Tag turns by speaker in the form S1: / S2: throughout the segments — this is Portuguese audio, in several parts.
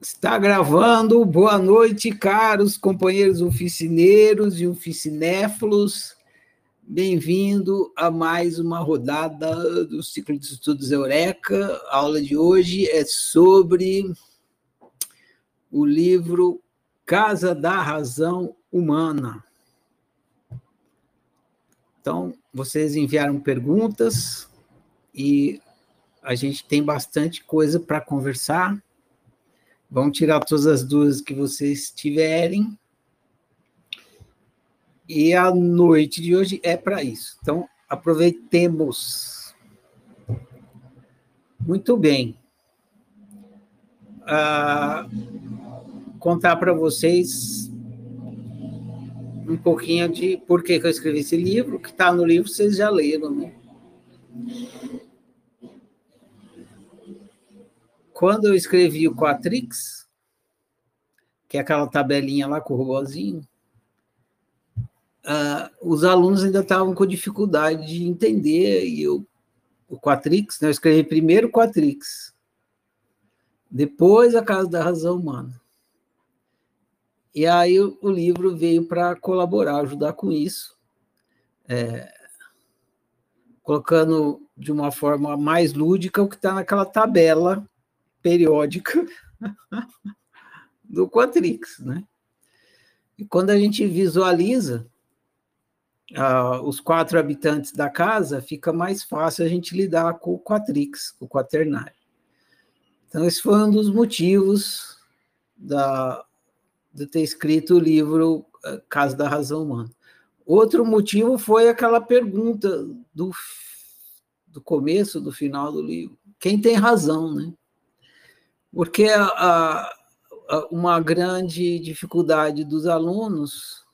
S1: Está gravando. Boa noite, caros companheiros oficineiros e oficinéfilos. Bem-vindo a mais uma rodada do ciclo de estudos Eureka. A aula de hoje é sobre o livro Casa da Razão Humana. Então, vocês enviaram perguntas e a gente tem bastante coisa para conversar. Vamos tirar todas as dúvidas que vocês tiverem. E a noite de hoje é para isso. Então, aproveitemos. Muito bem. Ah, contar para vocês um pouquinho de por que, eu escrevi esse livro, que está no livro, vocês já leram, né? Quando eu escrevi o Quatrix, que é aquela tabelinha lá com o robozinho, uh, os alunos ainda estavam com dificuldade de entender e eu, o Quatrix, né, eu escrevi primeiro o Quatrix, depois a Casa da Razão Humana. E aí o, o livro veio para colaborar, ajudar com isso, é, colocando de uma forma mais lúdica o que está naquela tabela periódica do Quatrix, né? E quando a gente visualiza uh, os quatro habitantes da casa, fica mais fácil a gente lidar com o Quatrix, o quaternário. Então, esse foi um dos motivos da, de ter escrito o livro uh, Casa da Razão Humana. Outro motivo foi aquela pergunta do, do começo, do final do livro. Quem tem razão, né? Porque a, a, uma grande dificuldade dos alunos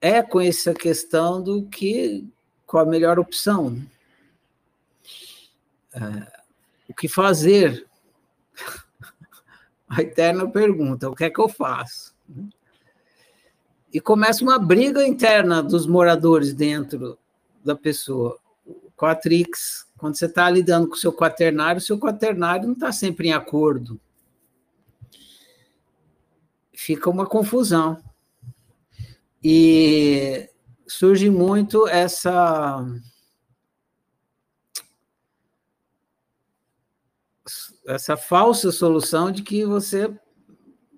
S1: é com essa questão do que qual a melhor opção. Né? É, o que fazer? A eterna pergunta: o que é que eu faço? E começa uma briga interna dos moradores dentro da pessoa. Quatrix quando você está lidando com o seu quaternário, o seu quaternário não está sempre em acordo. Fica uma confusão. E surge muito essa. Essa falsa solução de que você,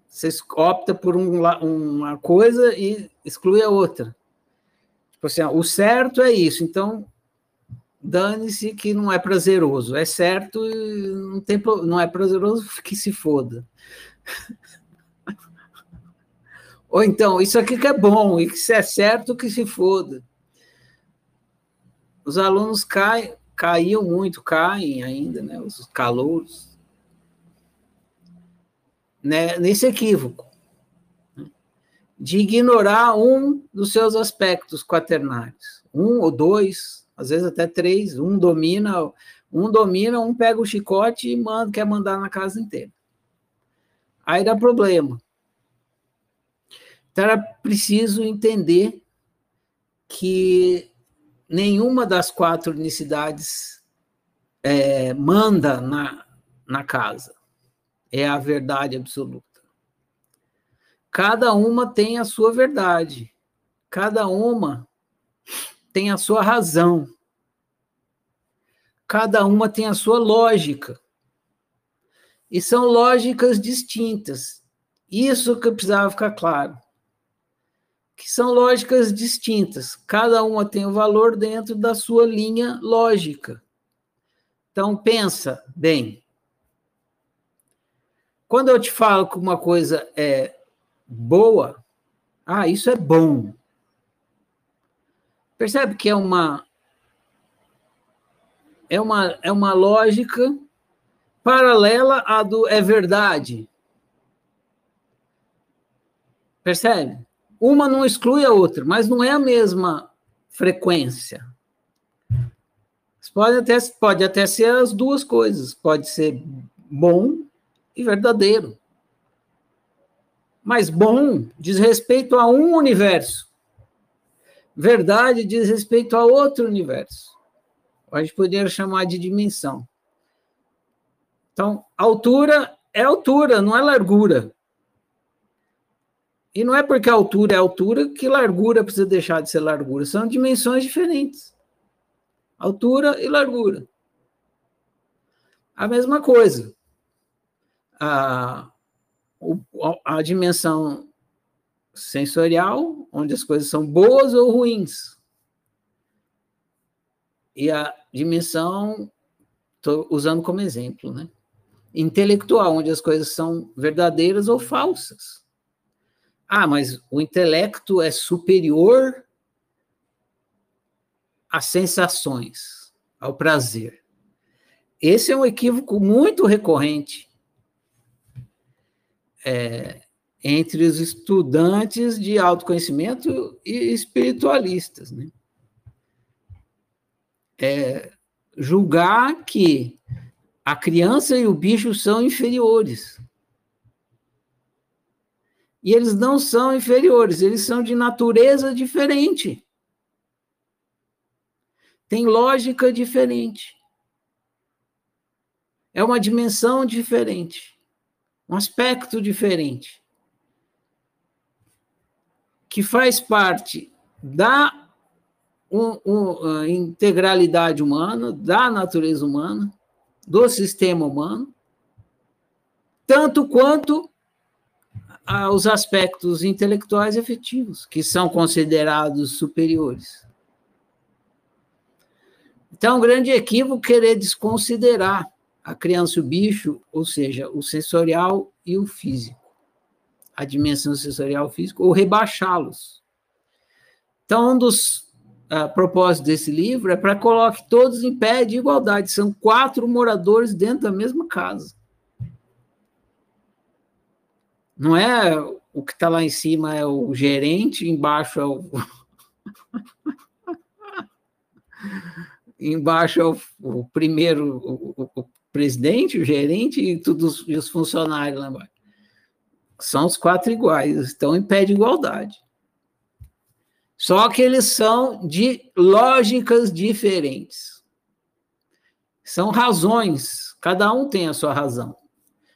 S1: você opta por um, uma coisa e exclui a outra. Tipo assim, o certo é isso, então dane-se que não é prazeroso. É certo, não, tem, não é prazeroso que se foda. Ou então, isso aqui que é bom, e que se é certo, que se foda. Os alunos caem, caíam muito, caem ainda, né, os calouros, né, nesse equívoco né, de ignorar um dos seus aspectos quaternários, um ou dois, às vezes até três, um domina, um domina, um pega o chicote e manda, quer mandar na casa inteira. Aí dá problema. Então era preciso entender que nenhuma das quatro unicidades é, manda na, na casa. É a verdade absoluta. Cada uma tem a sua verdade. Cada uma tem a sua razão. Cada uma tem a sua lógica. E são lógicas distintas. Isso que precisava ficar claro. Que são lógicas distintas. Cada uma tem o um valor dentro da sua linha lógica. Então, pensa bem. Quando eu te falo que uma coisa é boa, ah, isso é bom. Percebe que é uma é uma é uma lógica paralela à do é verdade. Percebe? Uma não exclui a outra, mas não é a mesma frequência. Pode até, pode até ser as duas coisas. Pode ser bom e verdadeiro. Mas bom diz respeito a um universo. Verdade diz respeito a outro universo. A gente poderia chamar de dimensão. Então, altura é altura, não é largura. E não é porque altura é altura que largura precisa deixar de ser largura. São dimensões diferentes. Altura e largura. A mesma coisa. A, a dimensão sensorial, onde as coisas são boas ou ruins. E a dimensão, estou usando como exemplo, né? Intelectual, onde as coisas são verdadeiras ou falsas. Ah, mas o intelecto é superior às sensações, ao prazer. Esse é um equívoco muito recorrente é, entre os estudantes de autoconhecimento e espiritualistas. Né? É, julgar que a criança e o bicho são inferiores. E eles não são inferiores, eles são de natureza diferente. Tem lógica diferente. É uma dimensão diferente, um aspecto diferente, que faz parte da um, um, integralidade humana, da natureza humana, do sistema humano, tanto quanto aos aspectos intelectuais efetivos, que são considerados superiores. Então, é um grande equívoco querer desconsiderar a criança e o bicho, ou seja, o sensorial e o físico, a dimensão sensorial física, ou rebaixá-los. Então, um dos uh, propósitos desse livro é para coloque todos em pé de igualdade. São quatro moradores dentro da mesma casa. Não é o que está lá em cima é o gerente, embaixo é o. embaixo é o, o primeiro, o, o, presidente, o gerente e, todos, os funcionários lá embaixo. São os quatro iguais, estão em pé de igualdade. Só que eles são de lógicas diferentes. São razões, cada um tem a sua razão.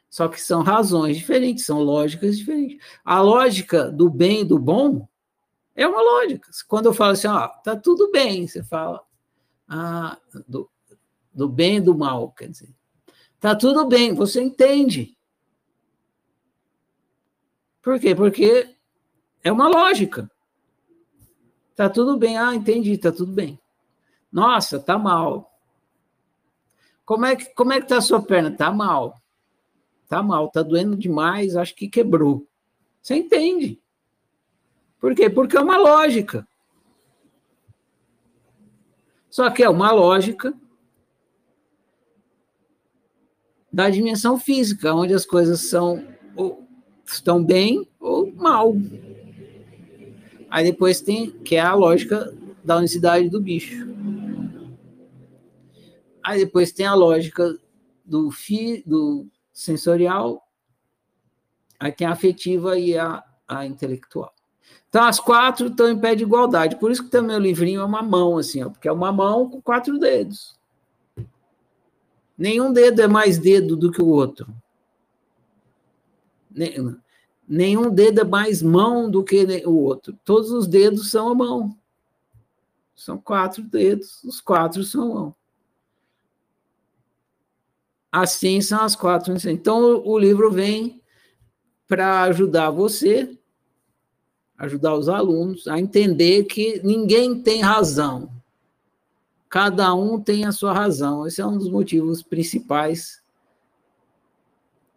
S1: Só que são razões diferentes, são lógicas diferentes. A lógica do bem e do bom é uma lógica. Quando eu falo assim, ó, tá tudo bem, você fala ah, do, do bem e do mal, quer dizer. Tá tudo bem, você entende. Por quê? Porque é uma lógica. Tá tudo bem, ah, entendi, tá tudo bem. Nossa, tá mal. Como é que como é que tá a sua perna? Tá mal tá mal, tá doendo demais, acho que quebrou. Você entende? Por quê? Porque é uma lógica. Só que é uma lógica da dimensão física, onde as coisas são estão bem ou mal. Aí depois tem que é a lógica da unicidade do bicho. Aí depois tem a lógica do, fi, do sensorial, aí tem a afetiva e a, a intelectual. Então, as quatro estão em pé de igualdade. Por isso que também o livrinho é uma mão, assim, ó, porque é uma mão com quatro dedos. Nenhum dedo é mais dedo do que o outro. Nenhum dedo é mais mão do que o outro. Todos os dedos são a mão. São quatro dedos, os quatro são mão. Assim são as quatro. Então, o livro vem para ajudar você, ajudar os alunos a entender que ninguém tem razão. Cada um tem a sua razão. Esse é um dos motivos principais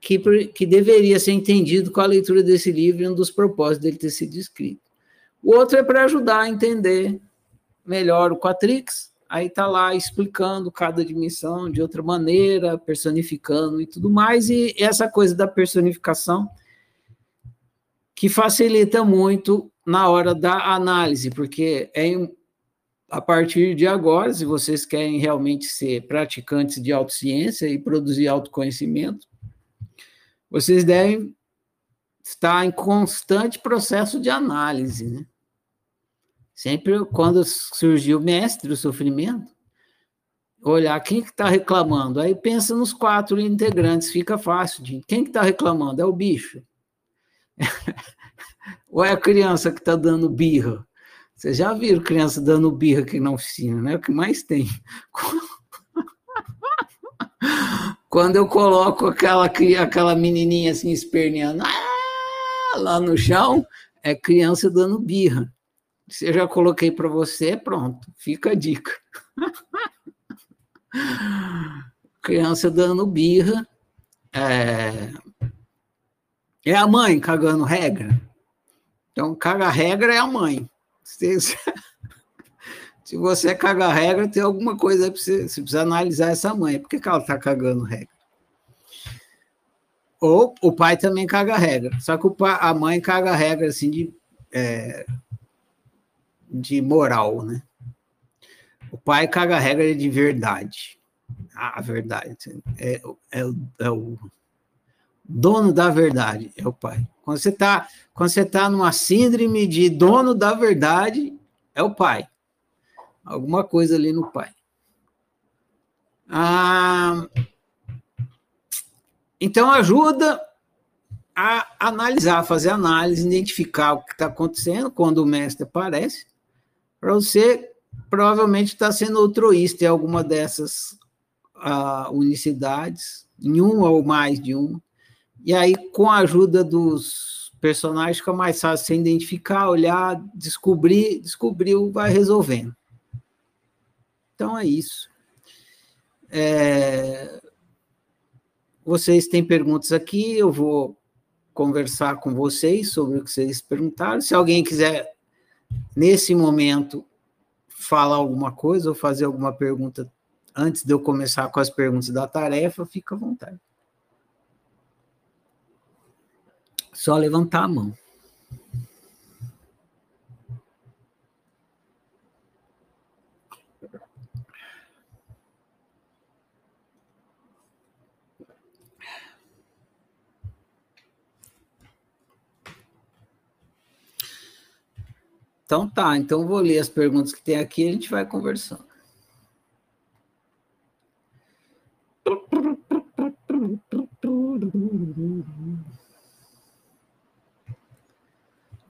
S1: que, que deveria ser entendido com a leitura desse livro e um dos propósitos dele ter sido escrito. O outro é para ajudar a entender melhor o Quatrix, aí está lá explicando cada dimensão de outra maneira, personificando e tudo mais, e essa coisa da personificação que facilita muito na hora da análise, porque é a partir de agora, se vocês querem realmente ser praticantes de autociência e produzir autoconhecimento, vocês devem estar em constante processo de análise, né? Sempre quando surgiu o mestre do sofrimento, olhar quem que está reclamando. Aí pensa nos quatro integrantes, fica fácil. De, quem que está reclamando? É o bicho. Ou é a criança que está dando birra? Vocês já viram criança dando birra aqui na oficina, né? O que mais tem. Quando eu coloco aquela, aquela menininha assim esperneando ah, lá no chão, é criança dando birra. Se eu já coloquei para você, pronto, fica a dica. criança dando birra. É... é a mãe cagando regra. Então, caga regra é a mãe. Se, se você caga regra, tem alguma coisa para você, você precisa analisar essa mãe. Por que, que ela está cagando regra? Ou o pai também caga regra. Só que pai, a mãe caga regra assim de, é, de moral, né? O pai caga regra de verdade. Ah, a verdade. É, é, é o dono da verdade, é o pai. Quando você está quando você tá numa síndrome de dono da verdade, é o pai. Alguma coisa ali no pai. Ah, então ajuda a analisar, fazer análise, identificar o que está acontecendo quando o mestre aparece, para você provavelmente estar tá sendo altruísta em alguma dessas uh, unicidades, em uma ou mais de uma. E aí, com a ajuda dos personagens, fica mais fácil você identificar, olhar, descobrir, descobriu, vai resolvendo. Então é isso. É... Vocês têm perguntas aqui, eu vou conversar com vocês sobre o que vocês perguntaram. Se alguém quiser, nesse momento, falar alguma coisa ou fazer alguma pergunta antes de eu começar com as perguntas da tarefa, fica à vontade. Só levantar a mão. Então tá, então vou ler as perguntas que tem aqui e a gente vai conversando.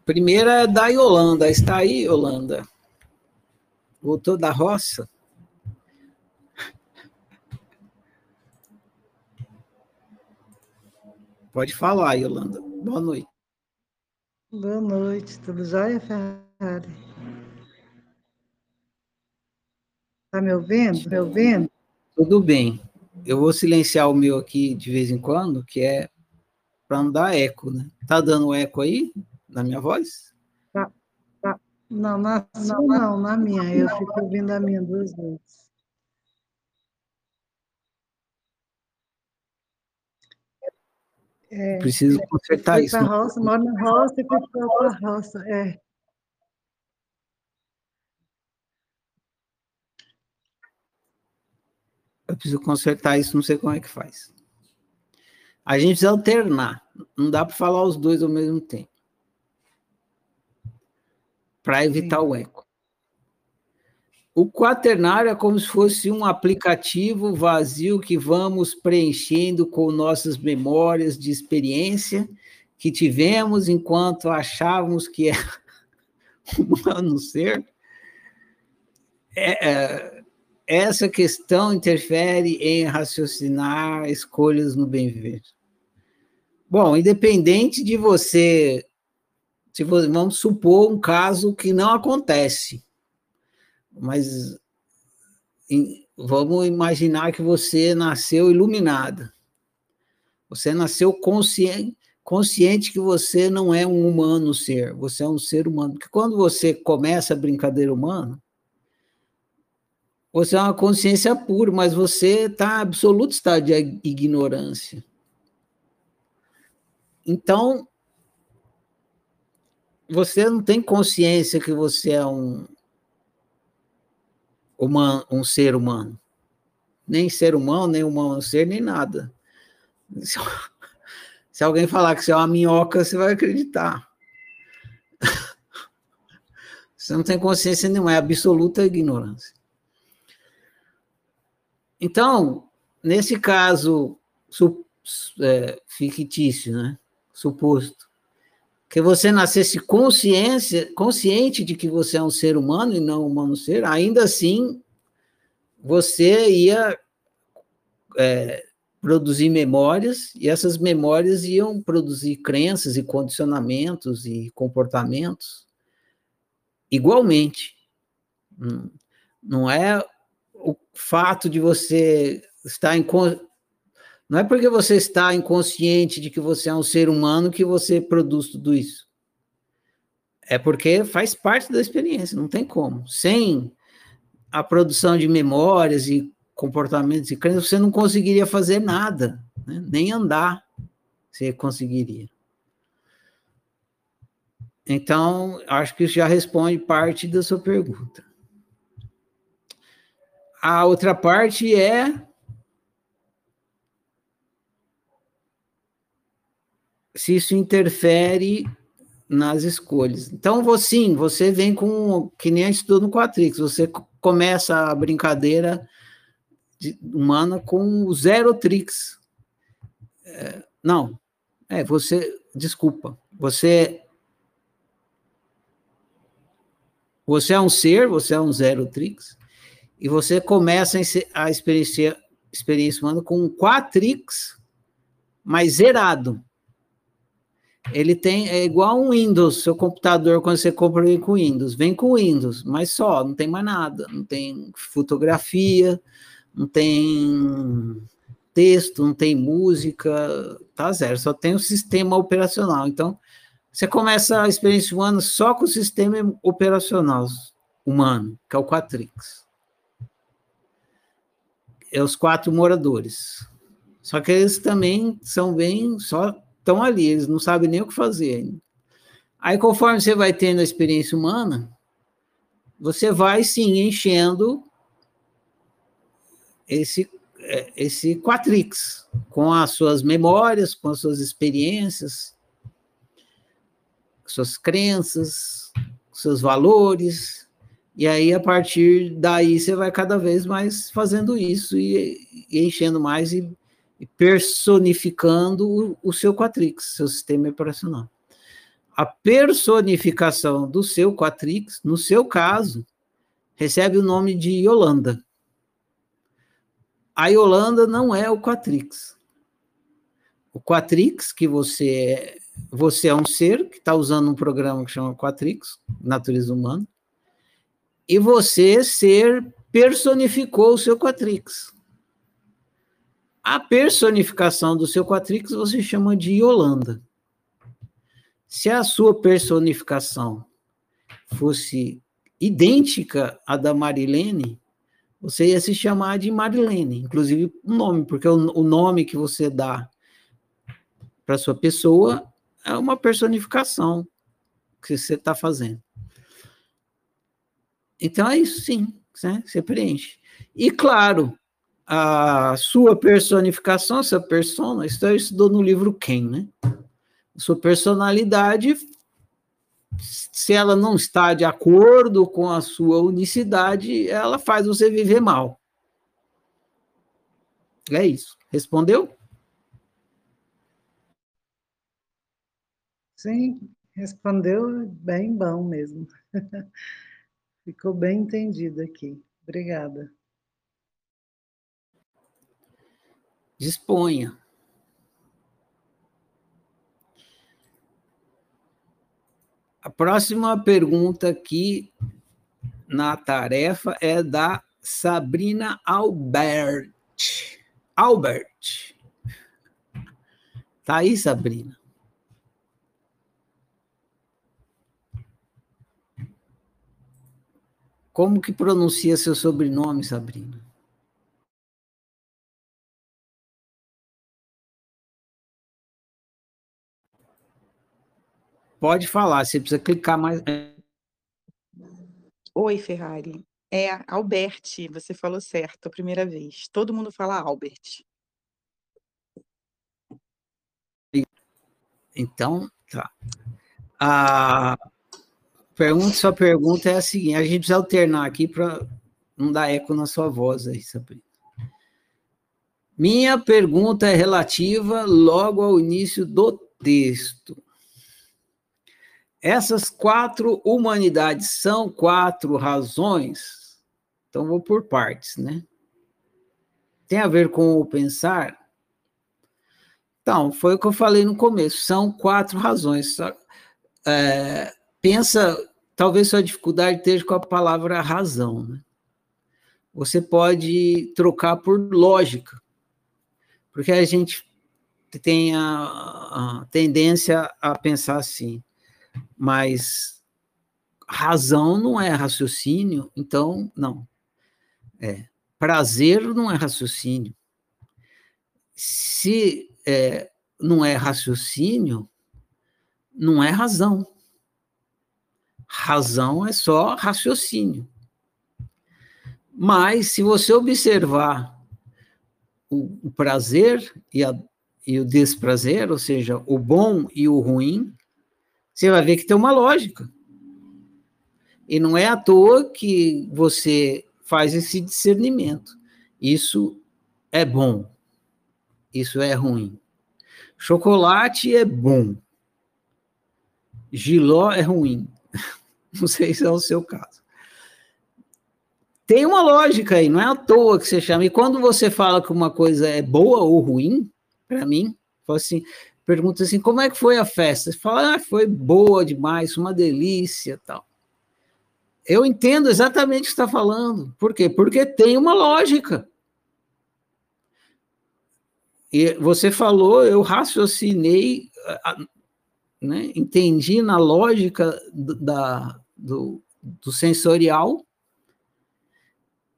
S1: Primeira é da Yolanda. Está aí, Yolanda? Voltou da roça? Pode falar, Yolanda. Boa noite.
S2: Boa noite. Tudo jóia, Ferrari? Está me ouvindo? Me ouvindo?
S1: Tudo bem. Eu vou silenciar o meu aqui de vez em quando, que é para não dar eco, né? Tá dando eco aí? na minha voz?
S2: Tá, tá. Não, na não, não, na minha. Eu fico ouvindo a minha duas vezes.
S1: É, Preciso consertar isso.
S2: Para roça, moro na roça e fui para a roça. É.
S1: Eu preciso consertar isso, não sei como é que faz. A gente precisa alternar. Não dá para falar os dois ao mesmo tempo para evitar Sim. o eco. O quaternário é como se fosse um aplicativo vazio que vamos preenchendo com nossas memórias de experiência que tivemos enquanto achávamos que era humano ser. É, é, essa questão interfere em raciocinar escolhas no bem viver. Bom, independente de você se você, vamos supor um caso que não acontece, mas em, vamos imaginar que você nasceu iluminada. Você nasceu consciente, consciente que você não é um humano ser, você é um ser humano. Porque quando você começa a brincadeira humana, você é uma consciência pura, mas você está em absoluto estado de ignorância. Então, você não tem consciência que você é um, uma, um ser humano. Nem ser humano, nem humano ser, nem nada. Se, se alguém falar que você é uma minhoca, você vai acreditar. Você não tem consciência nenhuma, é absoluta ignorância. Então, nesse caso su, é, fictício, né? Suposto, que você nascesse consciência, consciente de que você é um ser humano e não um humano ser, ainda assim você ia é, produzir memórias e essas memórias iam produzir crenças e condicionamentos e comportamentos igualmente. Hum, não é o fato de você estar em não é porque você está inconsciente de que você é um ser humano que você produz tudo isso. É porque faz parte da experiência, não tem como. Sem a produção de memórias e comportamentos e crenças, você não conseguiria fazer nada, né? nem andar você conseguiria. Então, acho que isso já responde parte da sua pergunta. A outra parte é se isso interfere nas escolhas. Então, você, sim, você vem com, que nem a estudou no Quatrix, você começa a brincadeira de, humana com zero tricks. É, não, é, você, desculpa, você você é um ser, você é um zero tricks, e você começa a experiência, experiência humana com um quatrix, mas zerado. Ele tem, é igual um Windows, seu computador, quando você compra vem com Windows, vem com Windows, mas só, não tem mais nada, não tem fotografia, não tem texto, não tem música, tá zero, só tem o sistema operacional. Então, você começa a experiência humana só com o sistema operacional humano, que é o Quatrix. É os quatro moradores. Só que eles também são bem, só estão ali, eles não sabem nem o que fazer ainda. Aí, conforme você vai tendo a experiência humana, você vai sim enchendo esse é, esse quatrix com as suas memórias, com as suas experiências, suas crenças, seus valores, e aí a partir daí você vai cada vez mais fazendo isso e, e enchendo mais e e personificando o, o seu Quatrix, seu sistema operacional. A personificação do seu Quatrix, no seu caso, recebe o nome de Yolanda. A Yolanda não é o Quatrix. O Quatrix, que você é, você é um ser que está usando um programa que chama Quatrix, natureza humana, e você, ser, personificou o seu Quatrix. A personificação do seu Quatrix você chama de Yolanda. Se a sua personificação fosse idêntica à da Marilene, você ia se chamar de Marilene, inclusive o nome, porque o, nome que você dá para sua pessoa é uma personificação que você está fazendo. Então é isso sim, né? você preenche. E claro, a sua personificação, essa persona, isso eu estudou no livro Quem, né? sua personalidade, se ela não está de acordo com a sua unicidade, ela faz você viver mal. É isso. Respondeu?
S2: Sim, respondeu bem bom mesmo. Ficou bem entendido aqui. Obrigada.
S1: Disponha. A próxima pergunta aqui na tarefa é da Sabrina Albert. Albert. Tá aí, Sabrina? Como que pronuncia seu sobrenome, Sabrina? Pode falar, você precisa clicar mais.
S3: Oi, Ferrari. É Albert, você falou certo a primeira vez. Todo mundo fala Albert.
S1: Então, tá. A pergunta, sua pergunta é a seguinte: a gente precisa alternar aqui para não dar eco na sua voz aí, Sabrina. Minha pergunta é relativa logo ao início do texto. Essas quatro humanidades são quatro razões? Então, vou por partes, né? Tem a ver com o pensar? Então, foi o que eu falei no começo, são quatro razões. É, pensa, talvez sua dificuldade esteja com a palavra razão, né? Você pode trocar por lógica, porque a gente tem a, a tendência a pensar assim, mas razão não é raciocínio, então, não. É, prazer não é raciocínio. Se é, não é raciocínio, não é razão. Razão é só raciocínio. Mas, se você observar o, o prazer e, a, e o desprazer, ou seja, o bom e o ruim, você vai ver que tem uma lógica. E não é à toa que você faz esse discernimento. Isso é bom, isso é ruim. Chocolate é bom, giló é ruim. Não sei se é o seu caso. Tem uma lógica aí, não é à toa que você chama. E quando você fala que uma coisa é boa ou ruim, para mim, assim, pergunta assim, como é que foi a festa? Você fala, ah, foi boa demais, uma delícia, tal. Eu entendo exatamente o que está falando. Por quê? Porque tem uma lógica. E você falou, eu raciocinei, né, entendi na lógica da, do, do sensorial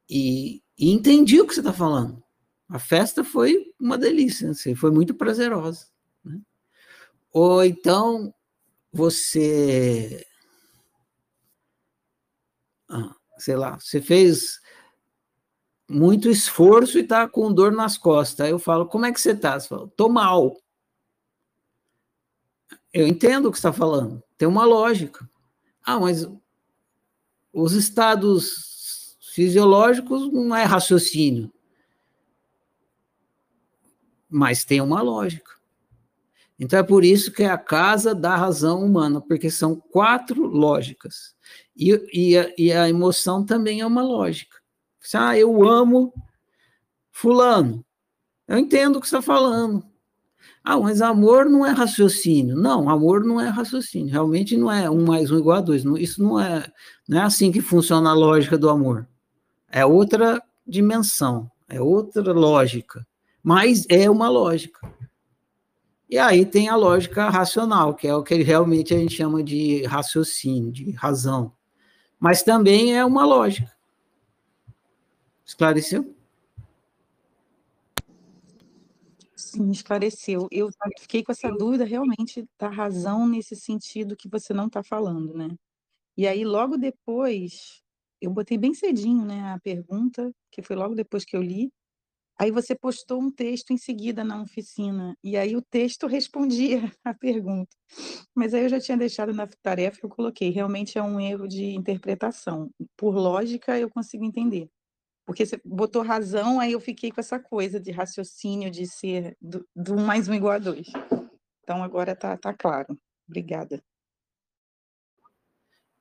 S1: e, e entendi o que você está falando. A festa foi uma delícia, assim, foi muito prazerosa. Né? Ou então você, ah, sei lá, você fez muito esforço e está com dor nas costas. Aí eu falo, como é que você está? Você fala, tô mal. Eu entendo o que está falando, tem uma lógica. Ah, mas os estados fisiológicos não é raciocínio. Mas tem uma lógica. Então é por isso que é a casa da razão humana, porque são quatro lógicas. E, e, a, e a emoção também é uma lógica. Ah, eu amo fulano. Eu entendo o que você está falando. Ah, mas amor não é raciocínio. Não, amor não é raciocínio. Realmente não é um mais um igual a dois. Isso não é, não é assim que funciona a lógica do amor. É outra dimensão, é outra lógica. Mas é uma lógica. E aí tem a lógica racional, que é o que realmente a gente chama de raciocínio, de razão. Mas também é uma lógica. Esclareceu?
S3: Sim, esclareceu. Eu fiquei com essa dúvida realmente da razão nesse sentido que você não está falando, né? E aí, logo depois, eu botei bem cedinho, né, a pergunta, que foi logo depois que eu li, Aí você postou um texto em seguida na oficina, e aí o texto respondia a pergunta. Mas aí eu já tinha deixado na tarefa que eu coloquei. Realmente é um erro de interpretação. Por lógica, eu consigo entender. Porque você botou razão, aí eu fiquei com essa coisa de raciocínio, de ser do, do mais um igual a dois. Então agora tá, tá claro. Obrigada.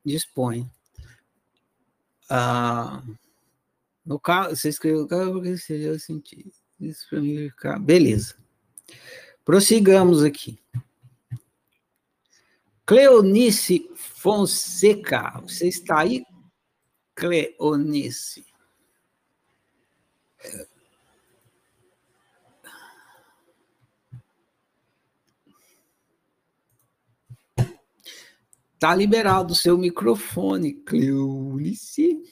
S1: Dispõe. Ah. No caso, você escreveu o caso porque seja sentido. Isso para mim ficar. Beleza. Prossigamos aqui. Cleonice Fonseca. Você está aí? Cleonice. Está liberado o seu microfone, Cleonice.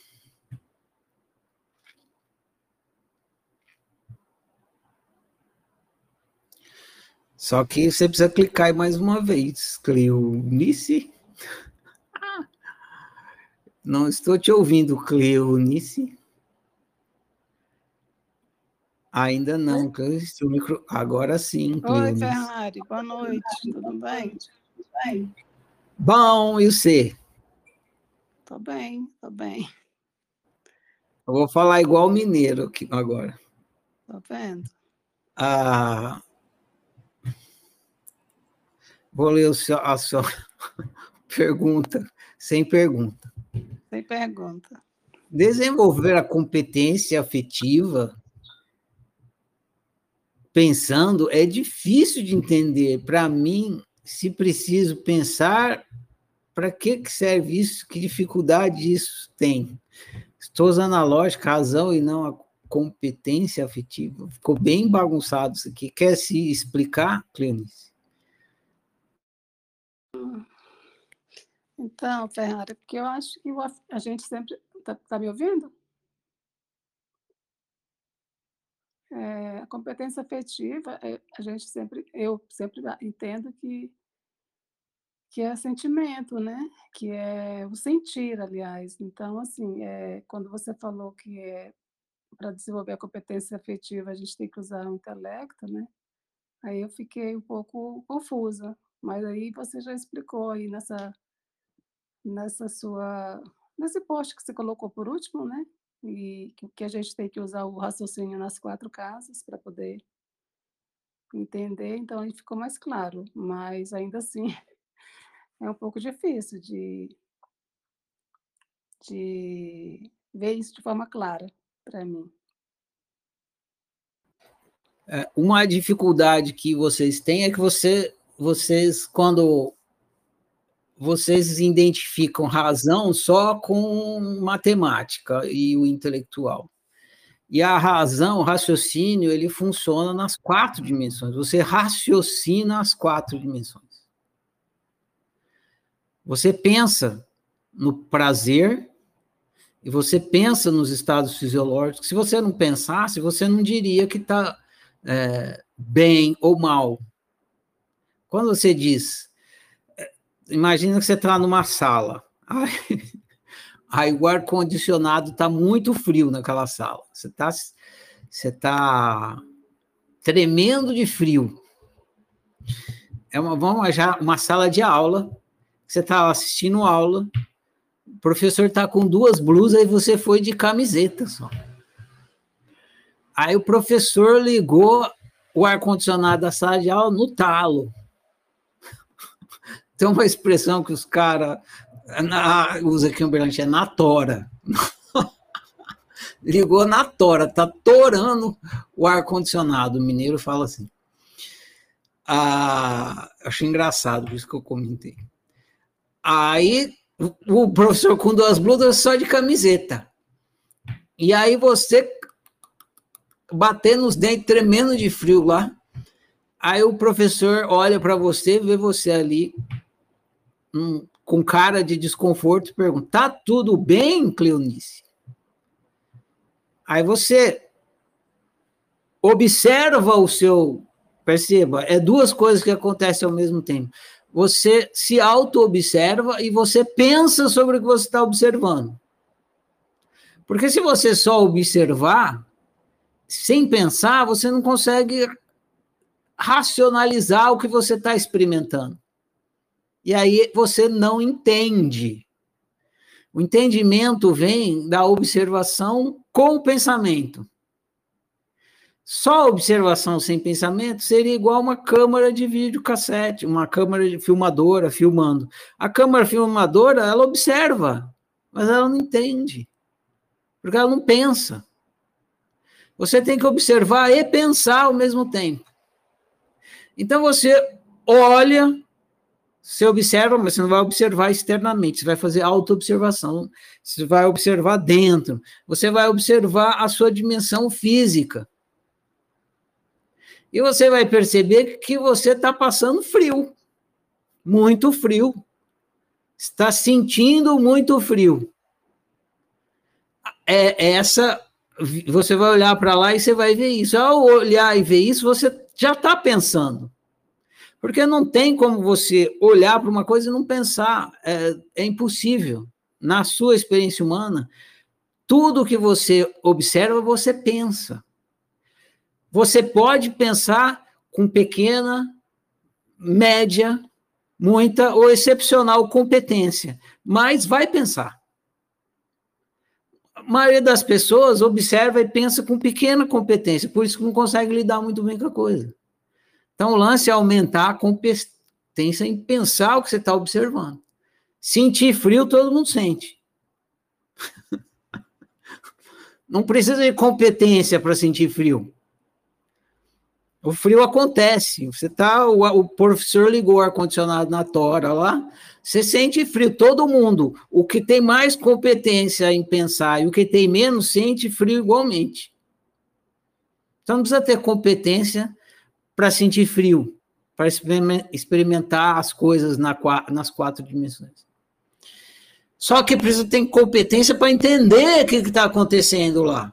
S1: Só que você precisa clicar aí mais uma vez. Cleonice. Não estou te ouvindo, Cleonice. Ainda não, o micro... agora sim.
S4: Cleonice. Oi, Ferrari, boa noite, tudo bem? Tudo bem?
S1: Bom, e você?
S4: Tô bem, tô bem.
S1: Eu vou falar igual mineiro aqui agora.
S4: Tá vendo?
S1: Ah, vou ler seu, a sua pergunta, sem pergunta.
S4: Sem pergunta.
S1: Desenvolver a competência afetiva pensando é difícil de entender. Para mim, se preciso pensar para que, que serve isso, que dificuldade isso tem. Estou usando lógica, razão e não a competência afetiva. Ficou bem bagunçado isso aqui. Quer se explicar, Cleonice?
S4: Então, Ferrari, porque eu acho que a gente sempre. Está tá me ouvindo? É, a competência afetiva, é, a gente sempre, eu sempre entendo que que é sentimento, né? Que é o sentir, aliás. Então, assim, é, quando você falou que é para desenvolver a competência afetiva a gente tem que usar o intelecto, né? Aí eu fiquei um pouco confusa, mas aí você já explicou aí nessa nessa sua nesse post que você colocou por último, né? E que, a gente tem que usar o raciocínio nas quatro casas para poder entender, então aí ficou mais claro, mas ainda assim é um pouco difícil de, de ver isso de forma clara para mim.
S1: É, uma dificuldade que vocês têm é que você, vocês, quando vocês identificam razão só com matemática e o intelectual. E a razão, o raciocínio, ele funciona nas quatro dimensões. Você raciocina as quatro dimensões. Você pensa no prazer e você pensa nos estados fisiológicos. Se você não pensasse, você não diria que está é, bem ou mal. Quando você diz, imagina que você está numa sala, aí, aí o ar-condicionado está muito frio naquela sala, você está você tá tremendo de frio. É uma, vamos já uma sala de aula você está assistindo aula, o professor está com duas blusas e você foi de camiseta só. Aí o professor ligou o ar-condicionado da sala de aula no talo. Tem uma expressão que os caras usa aqui em Uberlândia, é na tora. Ligou na tora, tá torando o ar-condicionado. O mineiro fala assim. Ah, acho engraçado, por isso que eu comentei. Aí o professor com duas blusas só de camiseta. E aí você batendo os dentes, tremendo de frio lá. Aí o professor olha para você, vê você ali hum, com cara de desconforto pergunta: Tá tudo bem, Cleonice? Aí você observa o seu. Perceba, é duas coisas que acontecem ao mesmo tempo você se auto-observa e você pensa sobre o que você está observando. Porque se você só observar, sem pensar, você não consegue racionalizar o que você está experimentando. E aí você não entende. O entendimento vem da observação com o pensamento. Só observação sem pensamento seria igual uma câmera de vídeo cassete, uma câmera de filmadora filmando. A câmera filmadora, ela observa, mas ela não entende, porque ela não pensa. Você tem que observar e pensar ao mesmo tempo. Então você olha, você observa, mas você não vai observar externamente, você vai fazer auto-observação, você vai observar dentro, você vai observar a sua dimensão física. E você vai perceber que você está passando frio, muito frio. Está sentindo muito frio. É, é essa. Você vai olhar para lá e você vai ver isso. Ao olhar e ver isso, você já está pensando. Porque não tem como você olhar para uma coisa e não pensar. É, é impossível. Na sua experiência humana, tudo que você observa, você pensa. Você pode pensar com pequena, média, muita ou excepcional competência, mas vai pensar. maioria das pessoas observa e pensa com pequena competência, por isso que não consegue lidar muito bem com a coisa. Então, o lance é aumentar a competência em pensar o que você está observando. Sentir frio, todo mundo sente. Não precisa de competência para sentir frio. O frio acontece. Você tá, o, o professor ligou o ar-condicionado na tora lá, você sente frio. Todo mundo, o que tem mais competência em pensar e o que tem menos, sente frio igualmente. Então não precisa ter competência para sentir frio, para experimentar as coisas na, nas quatro dimensões. Só que precisa ter competência para entender o que está acontecendo lá.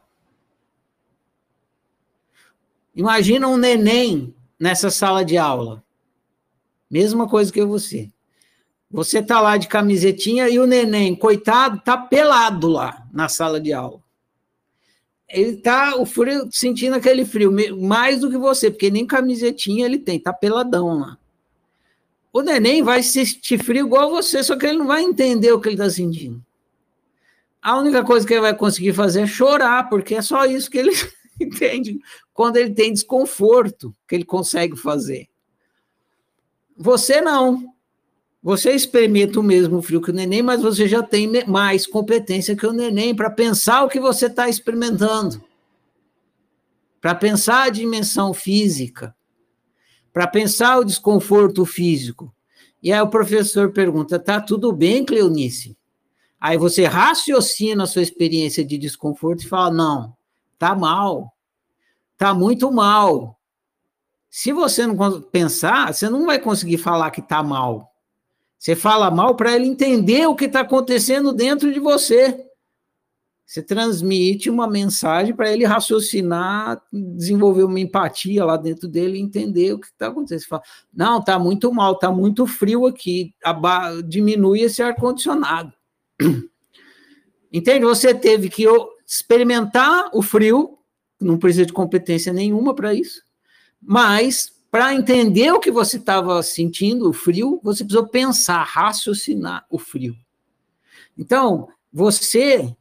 S1: Imagina um neném nessa sala de aula. Mesma coisa que você. Você está lá de camisetinha e o neném, coitado, está pelado lá na sala de aula. Ele está o frio, sentindo aquele frio mais do que você, porque nem camisetinha ele tem, está peladão lá. O neném vai sentir frio igual você, só que ele não vai entender o que ele está sentindo. A única coisa que ele vai conseguir fazer é chorar, porque é só isso que ele entende quando ele tem desconforto que ele consegue fazer. Você não. Você experimenta o mesmo frio que o neném, mas você já tem mais competência que o neném para pensar o que você está experimentando, para pensar a dimensão física, para pensar o desconforto físico. E aí o professor pergunta: tá tudo bem, Cleonice? Aí você raciocina a sua experiência de desconforto e fala: não, tá mal está muito mal. Se você não pensar, você não vai conseguir falar que está mal. Você fala mal para ele entender o que está acontecendo dentro de você. Você transmite uma mensagem para ele raciocinar, desenvolver uma empatia lá dentro dele e entender o que está acontecendo. Você fala, não, está muito mal, está muito frio aqui, diminui esse ar-condicionado. Entende? Você teve que experimentar o frio não precisa de competência nenhuma para isso, mas para entender o que você estava sentindo, o frio, você precisou pensar, raciocinar o frio. Então, você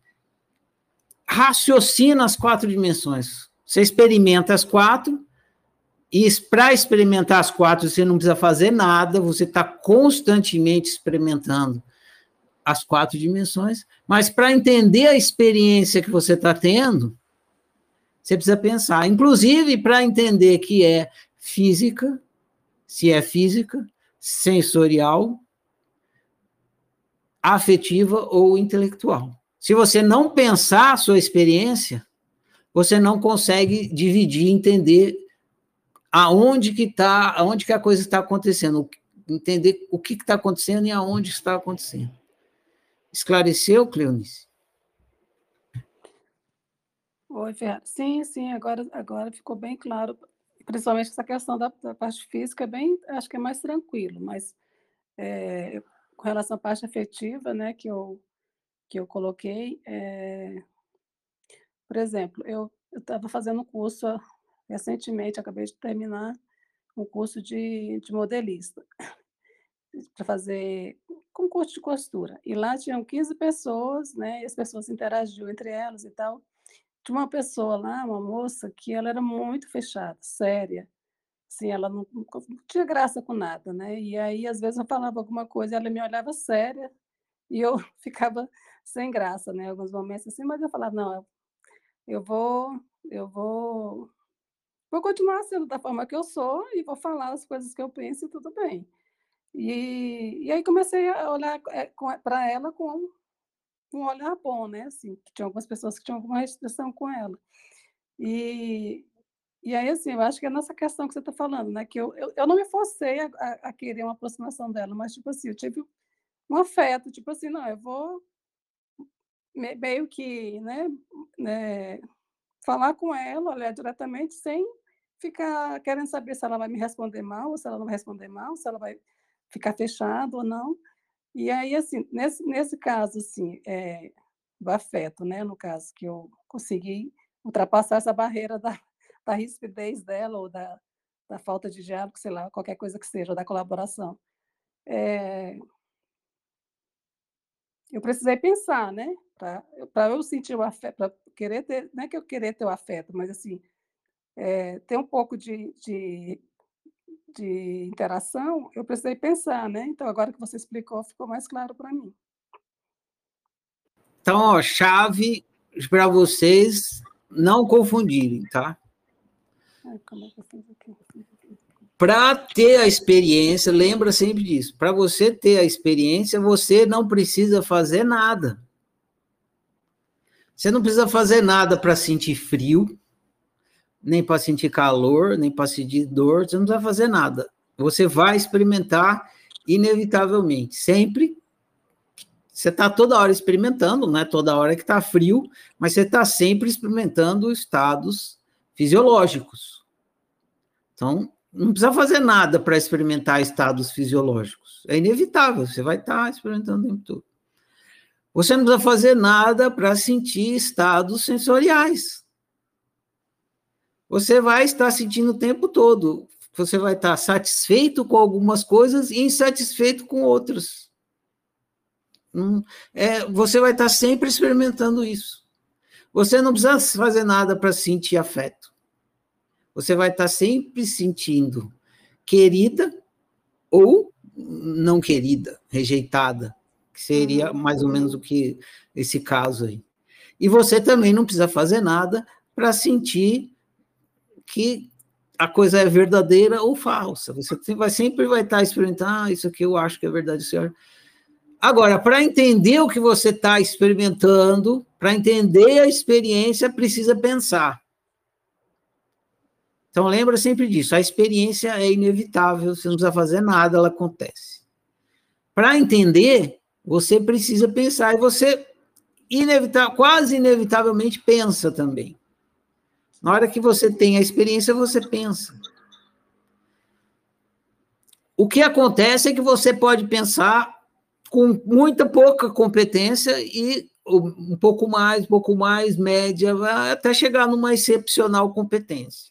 S1: raciocina as quatro dimensões. Você experimenta as quatro, e para experimentar as quatro, você não precisa fazer nada, você está constantemente experimentando as quatro dimensões, mas para entender a experiência que você está tendo, você precisa pensar, inclusive para entender que é física, se é física, sensorial, afetiva ou intelectual. Se você não pensar a sua experiência, você não consegue dividir, entender aonde que está, aonde que a coisa está acontecendo, entender o que está acontecendo e aonde está acontecendo. Esclareceu, Cleonice?
S4: Oi, Fer. Sim, sim, agora, agora ficou bem claro. Principalmente essa questão da, da parte física, é bem, acho que é mais tranquilo, mas é, com relação à parte afetiva, né, que eu, que eu coloquei, é, por exemplo, eu estava fazendo um curso recentemente, acabei de terminar um curso de, de modelista, para fazer concurso de costura. E lá tinham 15 pessoas, né, e as pessoas interagiam entre elas e tal. Tinha uma pessoa lá, uma moça, que ela era muito fechada, séria. Assim, ela não, não tinha graça com nada, né? E aí, às vezes, eu falava alguma coisa, ela me olhava séria e eu ficava sem graça, né? Alguns momentos assim, mas eu falava, não, eu vou, eu vou, vou continuar sendo da forma que eu sou e vou falar as coisas que eu penso e tudo bem. E, e aí comecei a olhar eh, para ela com um olhar bom, né? Assim, que tinha algumas pessoas que tinham alguma restrição com ela. E, e aí, assim, eu acho que é nessa questão que você está falando, né? Que eu, eu, eu não me forcei a, a, querer uma aproximação dela, mas, tipo assim, eu tive um afeto, tipo assim, não, eu vou meio que, né, né falar com ela, olhar diretamente, sem ficar querendo saber se ela vai me responder mal, ou se ela não vai responder mal, se ela vai ficar fechada ou não. E aí, assim, nesse, nesse caso, assim, é, do afeto, né, no caso, que eu consegui ultrapassar essa barreira da, da rispidez dela, ou da, da falta de diálogo, sei lá, qualquer coisa que seja, da colaboração. É, eu precisei pensar, né? Para eu sentir o afeto, para querer ter, não é que eu querer ter o afeto, mas assim, é, ter um pouco de, de, de interação, eu precisei pensar, né? Então, agora que você explicou, ficou mais claro para mim.
S1: Então, ó, chave para vocês não confundirem, tá? é? Para ter a experiência, lembra sempre disso. Para você ter a experiência, você não precisa fazer nada. Você não precisa fazer nada para sentir frio, nem para sentir calor, nem para sentir dor, você não precisa fazer nada. Você vai experimentar inevitavelmente. Sempre você está toda hora experimentando, não é toda hora que está frio, mas você está sempre experimentando estados fisiológicos. Então, não precisa fazer nada para experimentar estados fisiológicos. É inevitável, você vai estar tá experimentando o tempo todo. Você não precisa fazer nada para sentir estados sensoriais. Você vai estar sentindo o tempo todo. Você vai estar satisfeito com algumas coisas e insatisfeito com outras. Hum, é, você vai estar sempre experimentando isso. Você não precisa fazer nada para sentir afeto você vai estar sempre sentindo querida ou não querida, rejeitada, que seria uhum. mais ou menos o que esse caso aí. E você também não precisa fazer nada para sentir que a coisa é verdadeira ou falsa. Você vai sempre vai estar experimentando, ah, isso aqui eu acho que é verdade, senhor. Agora, para entender o que você está experimentando, para entender a experiência, precisa pensar. Então lembra sempre disso, a experiência é inevitável, você não precisa fazer nada, ela acontece. Para entender, você precisa pensar, e você inevitavelmente, quase inevitavelmente pensa também. Na hora que você tem a experiência, você pensa. O que acontece é que você pode pensar com muita pouca competência e um pouco mais, um pouco mais, média, até chegar numa excepcional competência.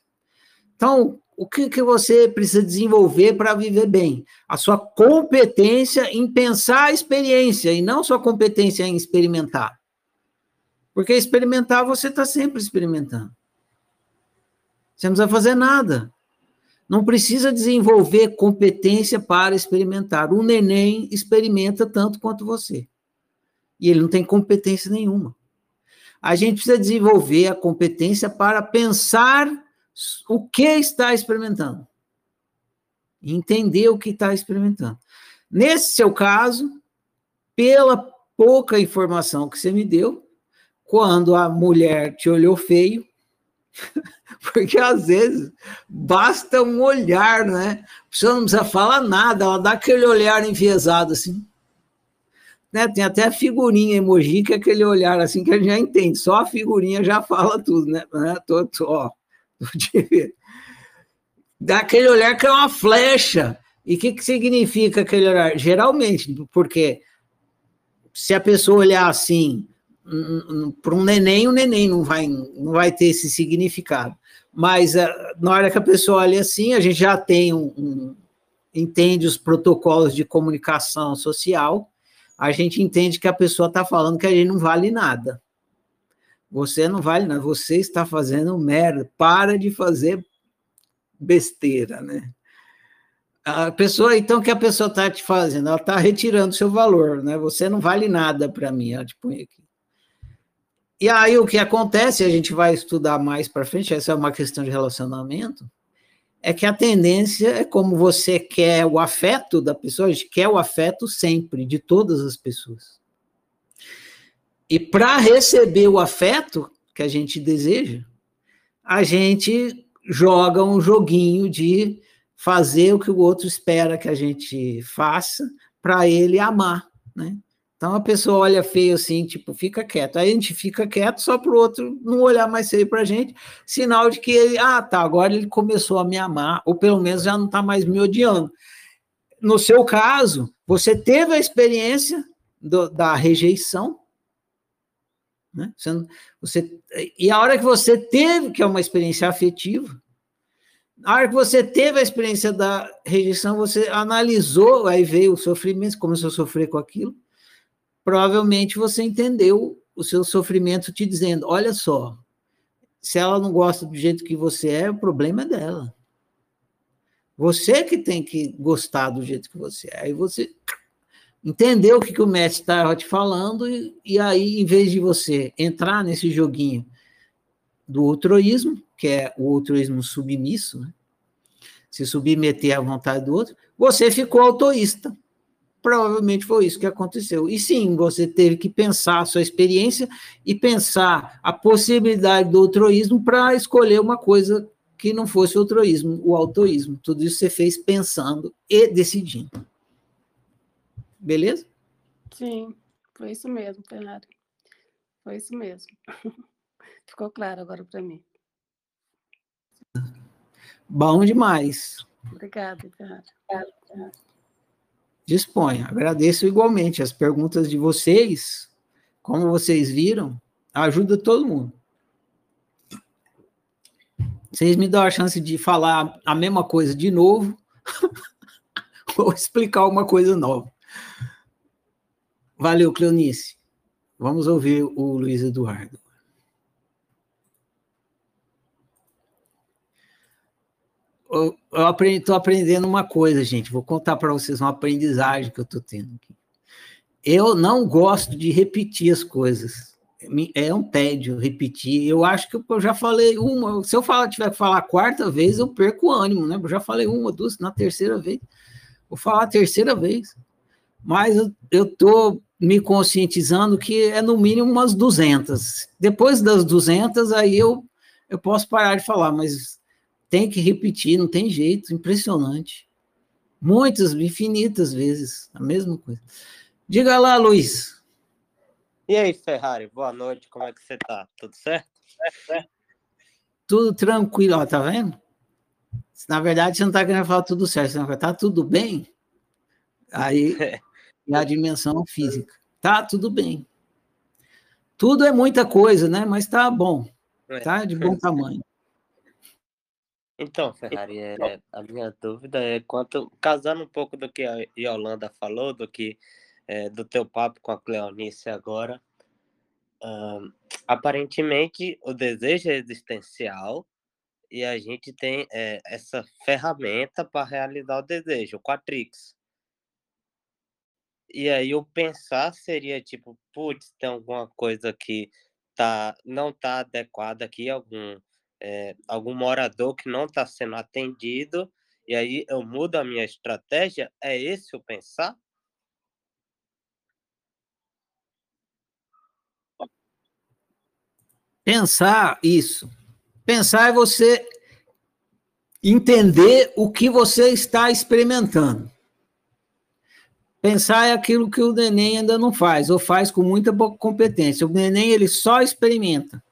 S1: Então, o que, que você precisa desenvolver para viver bem? A sua competência em pensar a experiência e não sua competência em experimentar. Porque experimentar, você está sempre experimentando. Você não precisa fazer nada. Não precisa desenvolver competência para experimentar. O neném experimenta tanto quanto você. E ele não tem competência nenhuma. A gente precisa desenvolver a competência para pensar o que está experimentando. Entender o que está experimentando. Nesse seu caso, pela pouca informação que você me deu, quando a mulher te olhou feio, porque às vezes basta um olhar, né? A pessoa não precisa falar nada, ela dá aquele olhar enviesado assim. Né? Tem até a figurinha emoji, que é aquele olhar assim que a gente já entende, só a figurinha já fala tudo, né? Tô, tô, ó, Dá aquele olhar que é uma flecha. E o que, que significa aquele olhar? Geralmente, porque se a pessoa olhar assim para um neném, o neném não vai, não vai ter esse significado. Mas uh, na hora que a pessoa olha assim, a gente já tem um, um, entende os protocolos de comunicação social, a gente entende que a pessoa está falando que a gente não vale nada. Você não vale nada, você está fazendo merda. Para de fazer besteira, né? A pessoa, então, que a pessoa está te fazendo, ela está retirando seu valor, né? Você não vale nada para mim, ela te põe aqui. E aí o que acontece, a gente vai estudar mais para frente, essa é uma questão de relacionamento, é que a tendência é como você quer o afeto da pessoa, a gente quer o afeto sempre, de todas as pessoas. E para receber o afeto que a gente deseja, a gente joga um joguinho de fazer o que o outro espera que a gente faça para ele amar, né? Então a pessoa olha feio assim, tipo, fica quieto. Aí a gente fica quieto só para o outro não olhar mais feio para a gente, sinal de que ele, ah, tá, agora ele começou a me amar, ou pelo menos já não está mais me odiando. No seu caso, você teve a experiência do, da rejeição, né? Você, você, e a hora que você teve, que é uma experiência afetiva, a hora que você teve a experiência da rejeição, você analisou, aí veio o sofrimento, começou a sofrer com aquilo, provavelmente você entendeu o seu sofrimento te dizendo: olha só, se ela não gosta do jeito que você é, o problema é dela. Você que tem que gostar do jeito que você é. Aí você entendeu o que, que o mestre estava te falando, e, e aí, em vez de você entrar nesse joguinho do outroísmo, que é o outroísmo submisso, né? se submeter à vontade do outro, você ficou autoísta. Provavelmente foi isso que aconteceu. E sim, você teve que pensar a sua experiência e pensar a possibilidade do outroísmo para escolher uma coisa que não fosse o outroísmo, o autoísmo. Tudo isso você fez pensando e decidindo. Beleza?
S4: Sim, foi isso mesmo, Ferrari. Foi isso mesmo. Ficou claro agora para mim.
S1: Bom demais.
S4: Obrigada, Ferrari.
S1: Disponha. Agradeço igualmente. As perguntas de vocês, como vocês viram, ajuda todo mundo. Vocês me dão a chance de falar a mesma coisa de novo, ou explicar uma coisa nova. Valeu, Cleonice. Vamos ouvir o Luiz Eduardo. Eu estou aprendendo uma coisa, gente. Vou contar para vocês uma aprendizagem que eu estou tendo aqui. Eu não gosto de repetir as coisas é um tédio repetir. Eu acho que eu já falei uma. Se eu falar, tiver que falar a quarta vez, eu perco o ânimo, né? Eu já falei uma, duas, na terceira vez. Vou falar a terceira vez. Mas eu, tô me conscientizando que é no mínimo umas 200. Depois das 200, aí eu, eu posso parar de falar, mas tem que repetir, não tem jeito, impressionante. Muitas, infinitas vezes, a mesma coisa. Diga lá, Luiz.
S5: E aí, Ferrari, boa noite, como é que você tá? Tudo certo? certo?
S1: Tudo tranquilo, ó, tá vendo? Na verdade, você não tá querendo falar tudo certo, você não tá tudo bem? Aí é a dimensão física. Tá tudo bem. Tudo é muita coisa, né? Mas tá bom. É. Tá de bom tamanho.
S5: Então, Ferrari, é, a minha dúvida é quanto, casando um pouco do que a Yolanda falou, do que é, do teu papo com a Cleonice agora. Aparentemente, o desejo é existencial e a gente tem é, essa ferramenta para realizar o desejo, o Quatrix. E aí o pensar seria tipo, putz, tem alguma coisa que tá, não está adequada aqui, algum, é, algum morador que não está sendo atendido, e aí eu mudo a minha estratégia. É esse o pensar?
S1: Pensar isso. Pensar é você entender o que você está experimentando. Pensar é aquilo que o neném ainda não faz, ou faz com muita competência. O neném ele só experimenta.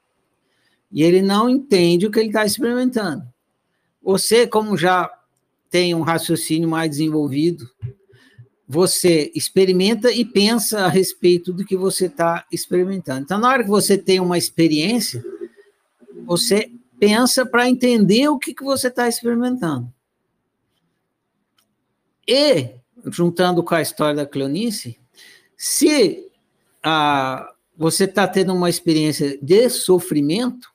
S1: E ele não entende o que ele está experimentando. Você, como já tem um raciocínio mais desenvolvido, você experimenta e pensa a respeito do que você está experimentando. Então, na hora que você tem uma experiência, você pensa para entender o que, que você está experimentando. E, juntando com a história da Cleonice, se ah, você está tendo uma experiência de sofrimento,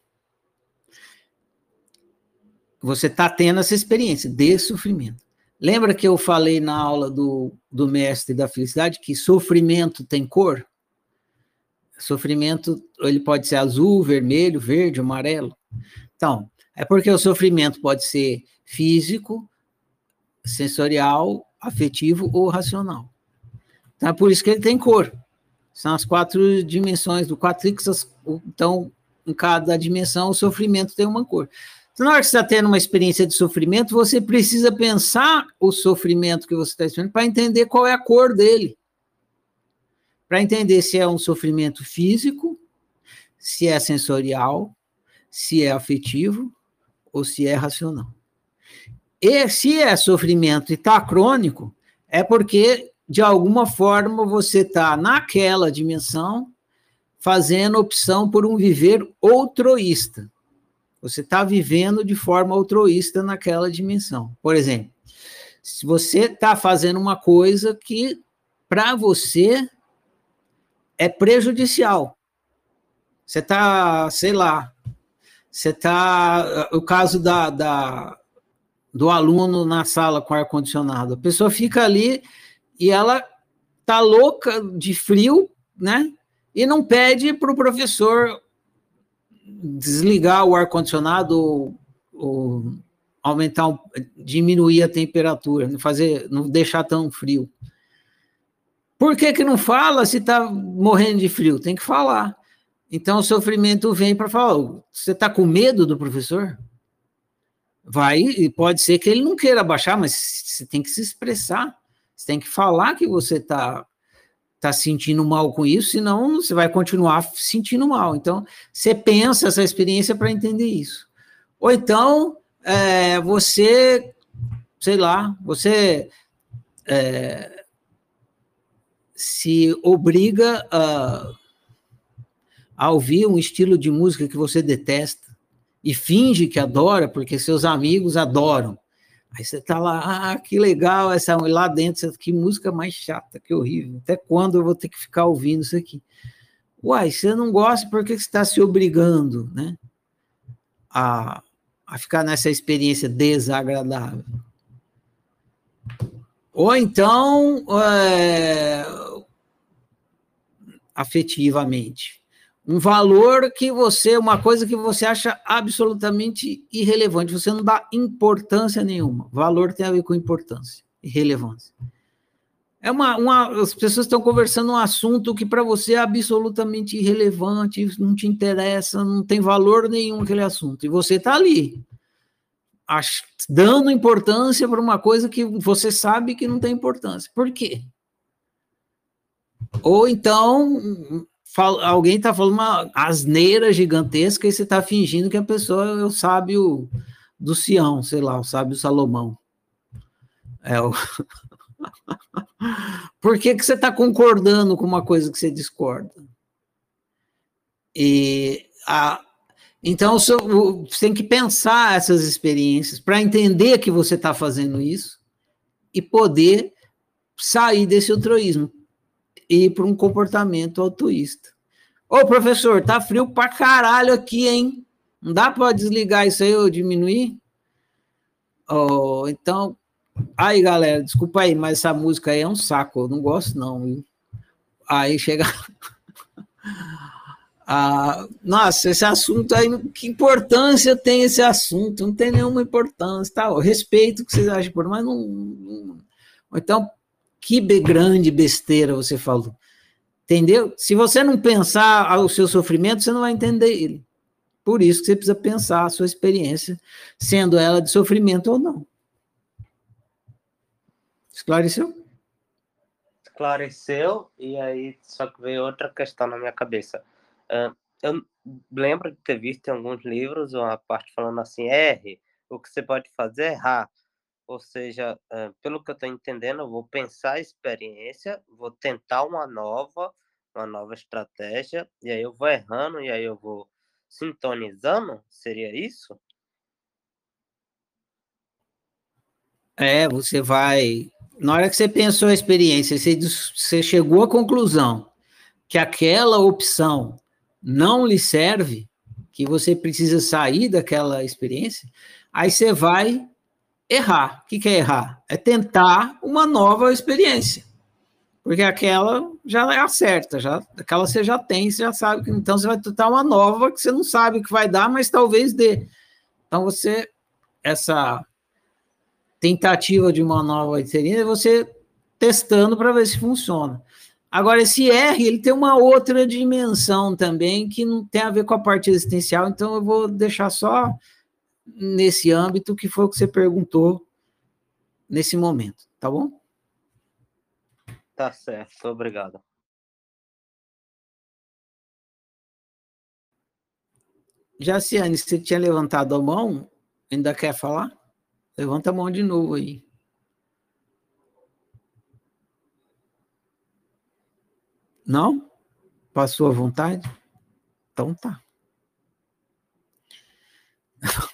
S1: você está tendo essa experiência de sofrimento. Lembra que eu falei na aula do, do mestre da felicidade que sofrimento tem cor? Sofrimento, ele pode ser azul, vermelho, verde, amarelo. Então, é porque o sofrimento pode ser físico, sensorial, afetivo ou racional. Então, é por isso que ele tem cor. São as quatro dimensões do quatrix, então, em cada dimensão, o sofrimento tem uma cor. Então, na hora que você está tendo uma experiência de sofrimento, você precisa pensar o sofrimento que você está experimentando para entender qual é a cor dele. Para entender se é um sofrimento físico, se é sensorial, se é afetivo ou se é racional. E se é sofrimento e está crônico, é porque, de alguma forma, você está naquela dimensão fazendo opção por um viver outroísta. Você está vivendo de forma altruísta naquela dimensão. Por exemplo, se você está fazendo uma coisa que, para você, é prejudicial. Você está, sei lá, você está. O caso da, da, do aluno na sala com ar-condicionado. A pessoa fica ali e ela tá louca de frio, né? E não pede para o professor desligar o ar-condicionado ou, ou, aumentar, diminuir a temperatura, não fazer, não deixar tão frio. Por que, que não fala se está morrendo de frio? Tem que falar. Então o sofrimento vem para falar: você está com medo do professor? Vai, e pode ser que ele não queira baixar, mas você tem que se expressar. Você tem que falar que você está tá sentindo mal com isso, senão você vai continuar sentindo mal. Então, você pensa essa experiência para entender isso. Ou então, é, você, sei lá, você é, se obriga a, a ouvir um estilo de música que você detesta e finge que adora, porque seus amigos adoram. Aí você tá lá, ah, que legal essa lá dentro, que música mais chata, que horrível. Até quando eu vou ter que ficar ouvindo isso aqui? Uai, você não gosta, por que você está se obrigando, né? A, a ficar nessa experiência desagradável. Ou então, é, afetivamente um valor que você, uma coisa que você acha absolutamente irrelevante, você não dá importância nenhuma. Valor tem a ver com importância e relevância. É uma, uma as pessoas estão conversando um assunto que para você é absolutamente irrelevante, não te interessa, não tem valor nenhum aquele assunto. E você está ali, dando importância para uma coisa que você sabe que não tem importância. Por quê? Ou então fala, alguém está falando uma asneira gigantesca e você está fingindo que a pessoa é o sábio do Sião, sei lá, o sábio Salomão. É o... Por que, que você está concordando com uma coisa que você discorda? E a, então você tem que pensar essas experiências para entender que você está fazendo isso e poder sair desse altruísmo ir para um comportamento altruísta. Ô, professor, tá frio pra caralho aqui, hein? Não dá para desligar isso aí ou diminuir? Oh, então, aí, galera, desculpa aí, mas essa música aí é um saco, eu não gosto não, viu? Aí chega... ah, nossa, esse assunto aí, que importância tem esse assunto? Não tem nenhuma importância, tá? Eu respeito o que vocês acham, mas não... Então, que grande besteira você falou. Entendeu? Se você não pensar o seu sofrimento, você não vai entender ele. Por isso que você precisa pensar a sua experiência, sendo ela de sofrimento ou não. Esclareceu?
S5: Esclareceu, e aí só que veio outra questão na minha cabeça. Uh, eu lembro de ter visto em alguns livros uma parte falando assim: R, o que você pode fazer é errar. Ou seja, pelo que eu estou entendendo, eu vou pensar a experiência, vou tentar uma nova, uma nova estratégia, e aí eu vou errando, e aí eu vou sintonizando? Seria isso?
S1: É, você vai. Na hora que você pensou a experiência, você, você chegou à conclusão que aquela opção não lhe serve, que você precisa sair daquela experiência, aí você vai errar. O que, é errar? É tentar uma nova experiência. Porque aquela já é a certa, já, aquela você já tem, você já sabe que então você vai tentar uma nova que você não sabe o que vai dar, mas talvez dê. Então você essa tentativa de uma nova experiência é você testando para ver se funciona. Agora esse R, ele tem uma outra dimensão também que não tem a ver com a parte existencial, então eu vou deixar só nesse âmbito que foi o que você perguntou nesse momento, tá bom?
S5: Tá certo, obrigado.
S1: Jaciane, você tinha levantado a mão, ainda quer falar? Levanta a mão de novo aí. Não? Passou a vontade? Então tá.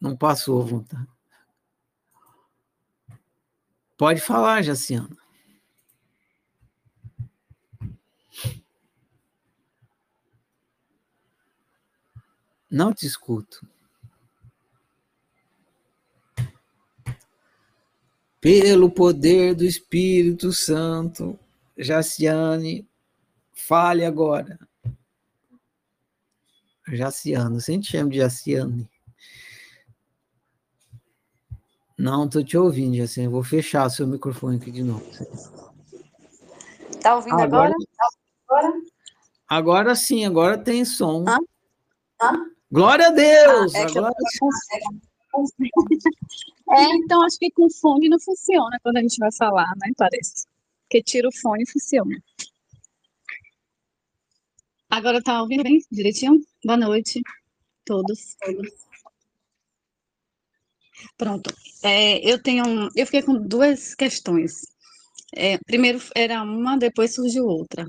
S1: Não passou a vontade. Pode falar, Jaciana. Não te escuto. Pelo poder do Espírito Santo, Jaciane, fale agora. Jaciano, sempre chamo de Jaciane. Não, estou te ouvindo, Jaciane. Vou fechar seu microfone aqui de novo.
S6: Tá ouvindo agora?
S1: Agora, agora sim, agora tem som.
S6: Hã? Hã?
S1: Glória a Deus!
S6: Ah, é,
S1: agora
S6: é, então acho que com fone não funciona quando a gente vai falar, né? Parece. Porque tira o fone e funciona. Agora tá ouvindo bem direitinho? Boa noite, todos. Pronto. É, eu tenho, um- eu fiquei com duas questões. É, primeiro era uma, depois surgiu outra.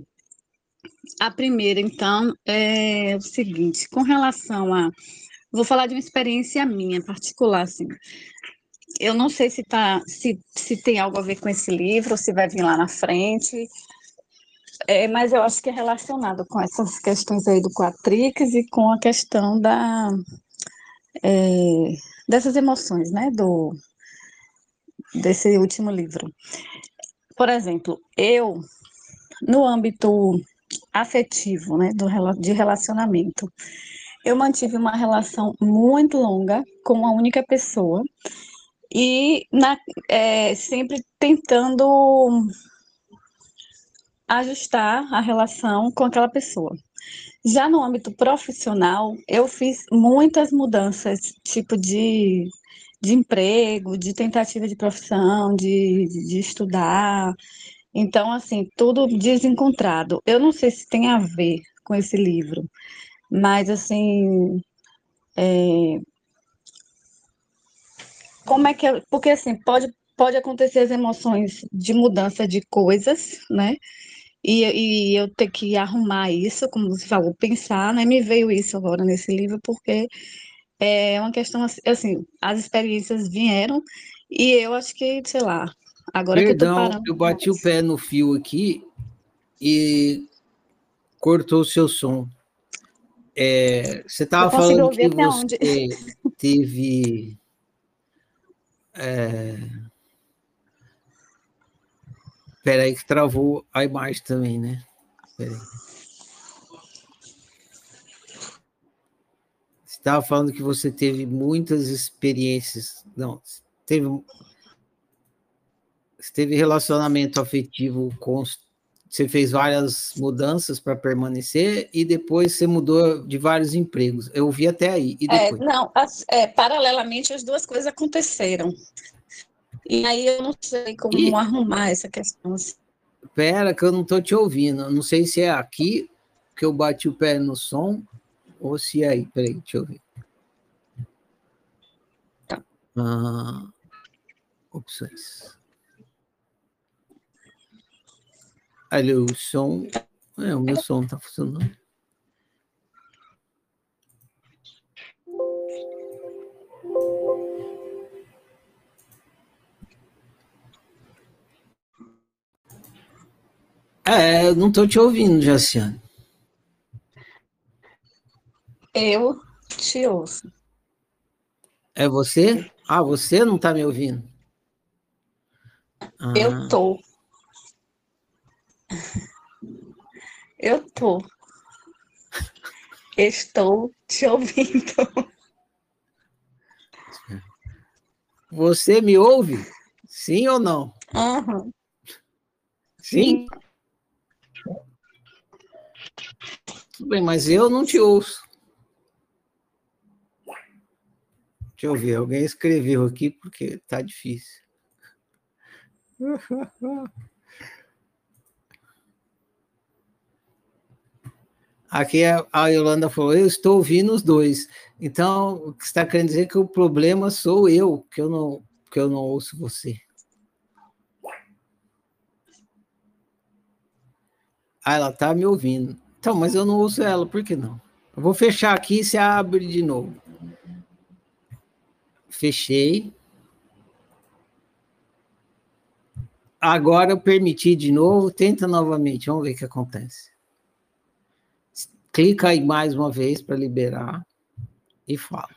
S6: A primeira, então, é o seguinte, com relação a, vou falar de uma experiência minha particular, assim. Eu não sei se tá, se, se tem algo a ver com esse livro, se vai vir lá na frente, é, mas eu acho que é relacionado com essas questões aí do Quatrix e com a questão da, é, dessas emoções, né, do, desse último livro. Por exemplo, eu, no âmbito afetivo, né, do, de relacionamento, eu mantive uma relação muito longa com uma única pessoa e na, é, sempre tentando ajustar a relação com aquela pessoa. Já no âmbito profissional, eu fiz muitas mudanças, tipo de, de emprego, de tentativa de profissão, de, de estudar. Então, assim, tudo desencontrado. Eu não sei se tem a ver com esse livro, mas, assim, é, como é que é? Porque, assim, pode, pode acontecer as emoções de mudança de coisas, né? E, e eu ter que arrumar isso, como você falou, pensar, né? Me veio isso agora nesse livro, porque é uma questão assim, assim, as experiências vieram e eu acho que, sei lá, agora que eu tô
S1: Perdão,
S6: parando.
S1: eu bati o pé no fio aqui e cortou o seu som. É, você estava falando que você
S6: onde?
S1: teve. É... Peraí, que travou a imagem também, né? Peraí. Você estava falando que você teve muitas experiências. Não, teve. Você teve relacionamento afetivo com. Você fez várias mudanças para permanecer e depois você mudou de vários empregos. Eu vi até aí. E
S6: É,
S1: depois?
S6: não, as- é, paralelamente as duas coisas aconteceram. E aí eu não sei como
S1: Ih.
S6: arrumar essa questão. assim.
S1: Pera, que eu não estou te ouvindo. Não sei se é aqui que eu bati o pé no som ou se é aí. Peraí, deixa eu ver.
S6: Tá.
S1: Ah, opções. Alô, o som. É, o meu som está funcionando. É, eu não estou te ouvindo, Jaciane.
S6: Eu te ouço.
S1: É você? Ah, você não está me ouvindo? Ah,
S6: Eu tô. Eu tô. Estou te ouvindo.
S1: Você me ouve? Sim ou não?
S6: Aham.
S1: Sim? Tudo bem, mas eu não te ouço. Deixa eu ver, alguém escreveu aqui porque tá difícil. Aqui a Yolanda falou: Eu estou ouvindo os dois. Então, o que está querendo dizer é que o problema sou eu, que eu não, que eu não ouço você. Ah, ela tá me ouvindo. Então, mas eu não ouço ela, por que não? Eu vou fechar aqui e você abre de novo. Fechei. Agora eu permiti de novo, tenta novamente, vamos ver o que acontece. Clica aí mais uma vez para liberar. e fala.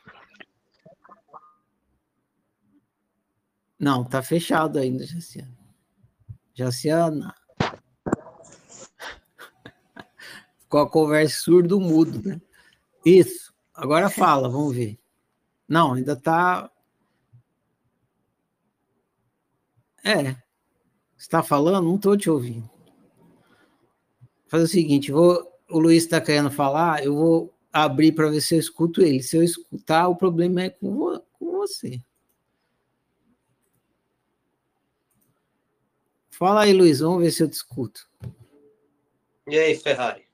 S1: Não, tá fechado ainda, Jaciana. Jaciana. Ficou a conversa surdo mudo, né? Isso. Agora fala, vamos ver. Não, ainda tá. É. Está falando? Não estou te ouvindo. Faz o seguinte, vou, o Luiz está querendo falar, eu vou abrir para ver se eu escuto ele. Se eu escutar, o problema é com, com você. Fala aí, Luiz, vamos ver se eu te escuto.
S5: E aí, Ferrari?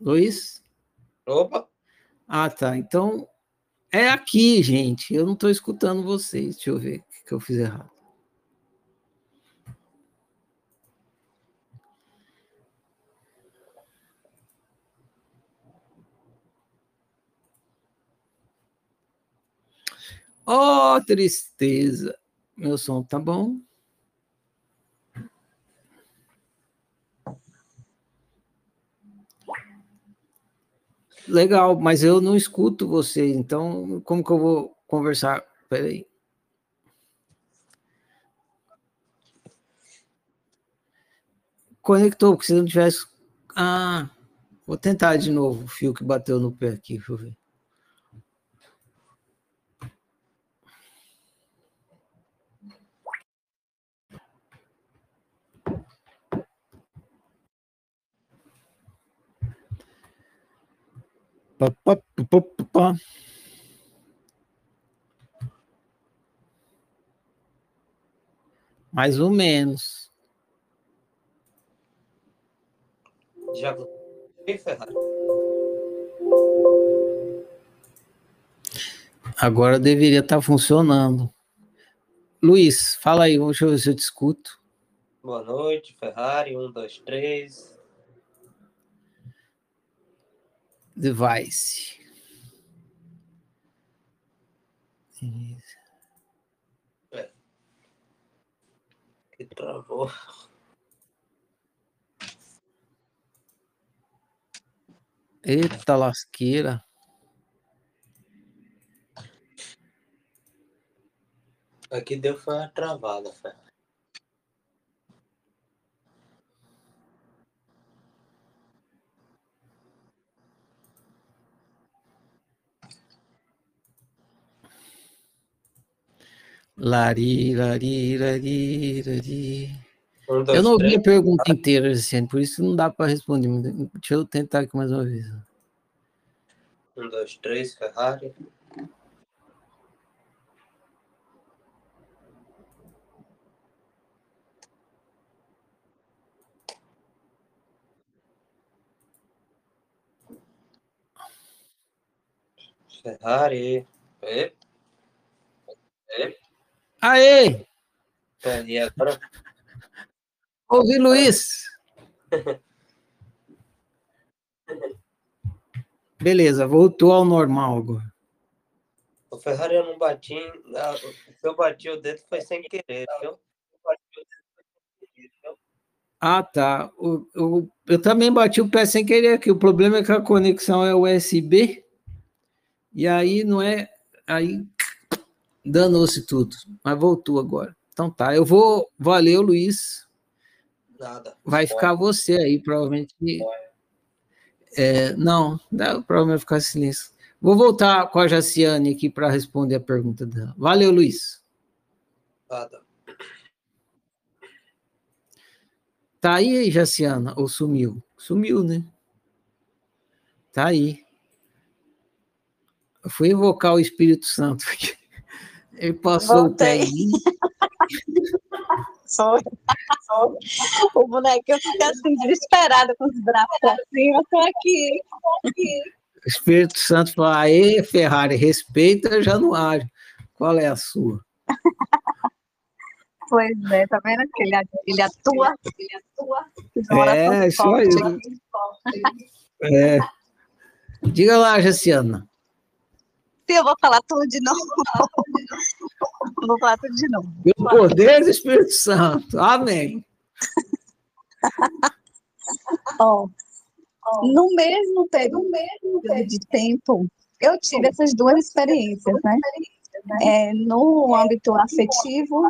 S1: Luiz?
S5: Opa!
S1: Ah, tá. Então, é aqui, gente. Eu não estou escutando vocês. Deixa eu ver o que eu fiz errado. Oh, tristeza. Meu som tá bom. Legal, mas eu não escuto você, então como que eu vou conversar? Peraí. Conectou, porque se não tivesse. Ah, vou tentar de novo o fio que bateu no pé aqui, deixa eu ver. Pá, pá, pá, pá, Mais ou menos.
S5: Já Ferrari.
S1: Agora deveria estar tá funcionando. Luiz, fala aí, deixa eu ver se eu te escuto.
S5: Boa noite, Ferrari. Um, dois, três.
S1: Device.
S5: Que travou.
S1: Eita lasqueira.
S5: Aqui deu foi uma travada, Fé.
S1: Lari, lari, lari, lari.
S5: Um, dois,
S1: eu não ouvi
S5: três.
S1: a pergunta inteira, assim, por isso não dá para responder. Deixa eu tentar aqui mais uma vez.
S5: Um, dois, três, Ferrari. Ferrari. E? E?
S1: Aê!
S5: E agora?
S1: Ouvi, Luiz. Beleza, voltou ao normal agora.
S5: O Ferrari eu não bati. Se eu bati o dedo foi sem querer, viu?
S1: Ah, tá. O, o- eu também bati o pé sem querer aqui. O problema é que a conexão é USB. E aí não é. Aí danou-se tudo. Mas voltou agora. Então tá. Eu vou. Valeu, Luiz.
S5: Nada.
S1: Vai ficar você aí, provavelmente. É, não, dá, provavelmente vai ficar silêncio. Vou voltar com a Jaciane aqui para responder a pergunta dela. Valeu, Luiz.
S5: Nada.
S1: Tá aí, Jaciana? Ou sumiu? Sumiu, né? Tá aí. Eu fui invocar o Espírito Santo. Ele passou o pé
S6: Voltei.
S1: em mim.
S6: Foi. O bonequinho fica assim, desesperado com os braços pra cima. Tô aqui. tô aqui.
S1: O Espírito Santo falou: Aê, Ferrari, respeita Januário. Qual é a sua?
S6: Pois é, tá vendo que ele, ele atua? Ele atua.
S1: É, isso aí. É. Diga lá, Jaciana.
S6: Eu vou falar tudo de novo. vou falar tudo de novo.
S1: Pelo poder do Espírito Santo. Amém.
S6: Ó, no mesmo período de tempo, eu tive essas duas experiências, né? É, no âmbito afetivo,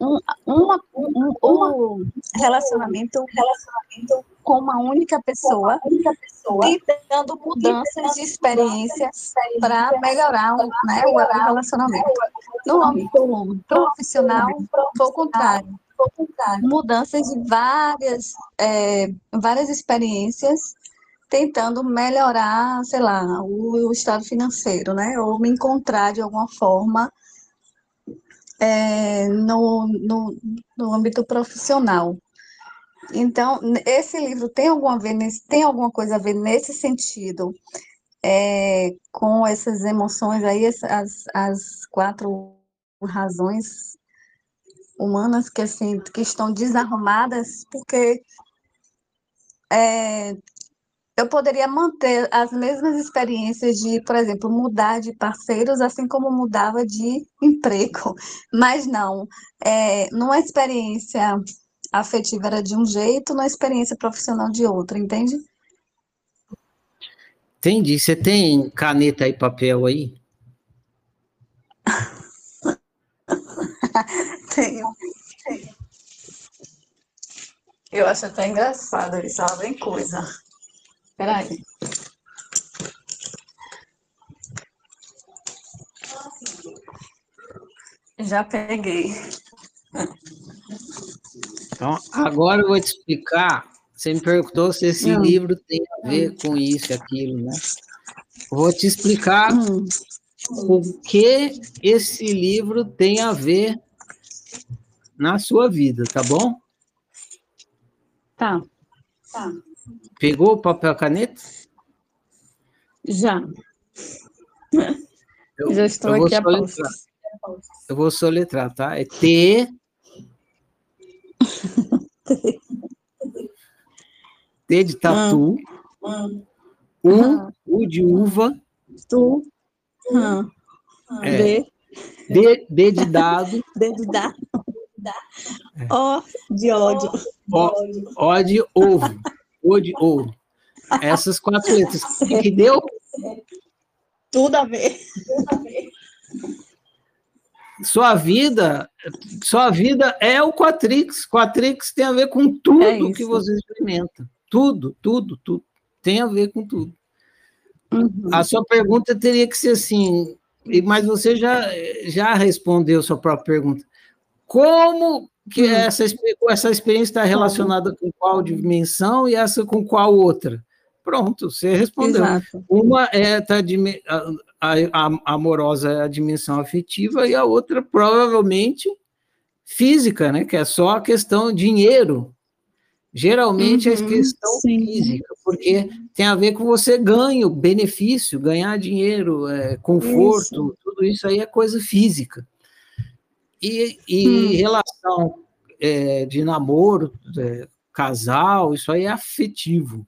S6: um, uma, um, um relacionamento, relacionamento com uma única pessoa, tentando mudanças de experiências para melhorar né, o relacionamento. No âmbito profissional, foi o contrário. Mudanças de várias, é, várias experiências tentando melhorar, sei lá, o, o, estado financeiro, né? Ou me encontrar de alguma forma é, no, no, no âmbito profissional. Então, esse livro tem alguma, ver tem alguma coisa a ver nesse sentido, é, com essas emoções aí, as, as quatro razões humanas que, assim, que estão desarrumadas, porque é, eu poderia manter as mesmas experiências de, por exemplo, mudar de parceiros, assim como mudava de emprego, mas não, é, numa experiência afetiva era de um jeito, na experiência profissional de outro, entende?
S1: Entendi. Você tem caneta e papel aí?
S6: tenho, tenho. Eu acho até engraçado ela vem coisa. Espera aí. Já peguei.
S1: Então, agora eu vou te explicar. Você me perguntou se esse hum. livro tem a ver com isso e aquilo, né? Eu vou te explicar hum. o que esse livro tem a ver na sua vida, tá bom?
S6: Tá. Tá.
S1: Pegou o papel caneta?
S6: Já. Eu, Já estou aqui a
S1: soletrar. Eu vou soletrar, tá? É T T de tatu. Hum. U, U de uva.
S6: Tu. Hum.
S1: É. D. D, D de dado.
S6: D de dado. O de ódio.
S1: O, o de ovo. O de ouro. Essas quatro letras. O que deu?
S6: Tudo a ver. Tudo a ver.
S1: Sua vida, sua vida é o Quatrix. Quatrix tem a ver com tudo é que você experimenta. Tudo, tudo, tudo. Tem a ver com tudo. Uhum. A sua pergunta teria que ser assim, mas você já, já respondeu sua própria pergunta. Como que uhum. essa, essa experiência está relacionada com qual dimensão e essa com qual outra? Pronto, você respondeu. Exato. Uma é tá, a, a, amorosa é a dimensão afetiva e a outra provavelmente física, né? Que é só a questão dinheiro. Geralmente uhum, é questão sim. física, porque tem a ver com você ganho, benefício, ganhar dinheiro, é, conforto, isso. tudo isso aí é coisa física. E, e hum. relação é, de namoro, é, casal, isso aí é afetivo.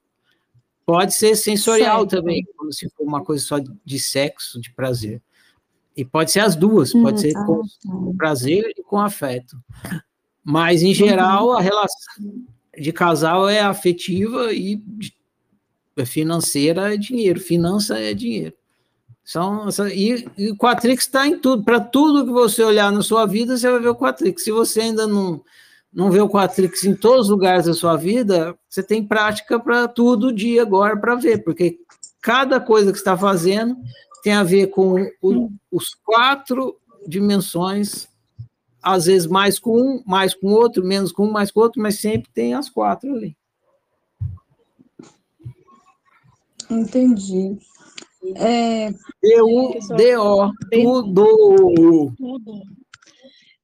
S1: Pode ser sensorial certo. também, como se for uma coisa só de sexo, de prazer. E pode ser as duas, pode hum, ser com, com tá. prazer e com afeto. Mas, em geral, uhum. a relação de casal é afetiva e financeira é dinheiro, finança é dinheiro. São, e, e o Quatrix está em tudo. Para tudo que você olhar na sua vida, você vai ver o Quatrix. Se você ainda não não vê o Quatrix em todos os lugares da sua vida, você tem prática para tudo dia agora para ver, porque cada coisa que está fazendo tem a ver com o, os quatro dimensões, às vezes mais com um, mais com outro, menos com um, mais com outro, mas sempre tem as quatro ali.
S6: Entendi. É...
S1: D-U-D-O, tudo. Tudo.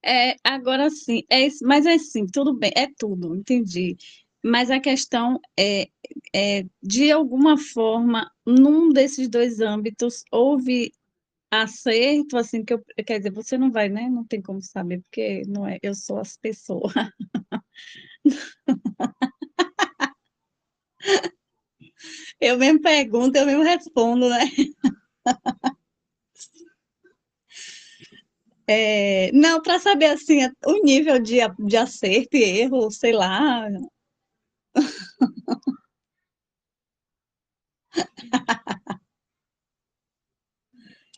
S6: É, agora sim, é, mas é sim, tudo bem, é tudo, entendi. Mas a questão é, é, de alguma forma, num desses dois âmbitos, houve acerto, assim, que eu, quer dizer, você não vai, né? Não tem como saber, porque não é, eu sou as pessoas. Eu mesmo pergunto, eu mesmo respondo, né? É, não, para saber assim o nível de, de acerto e erro, sei lá.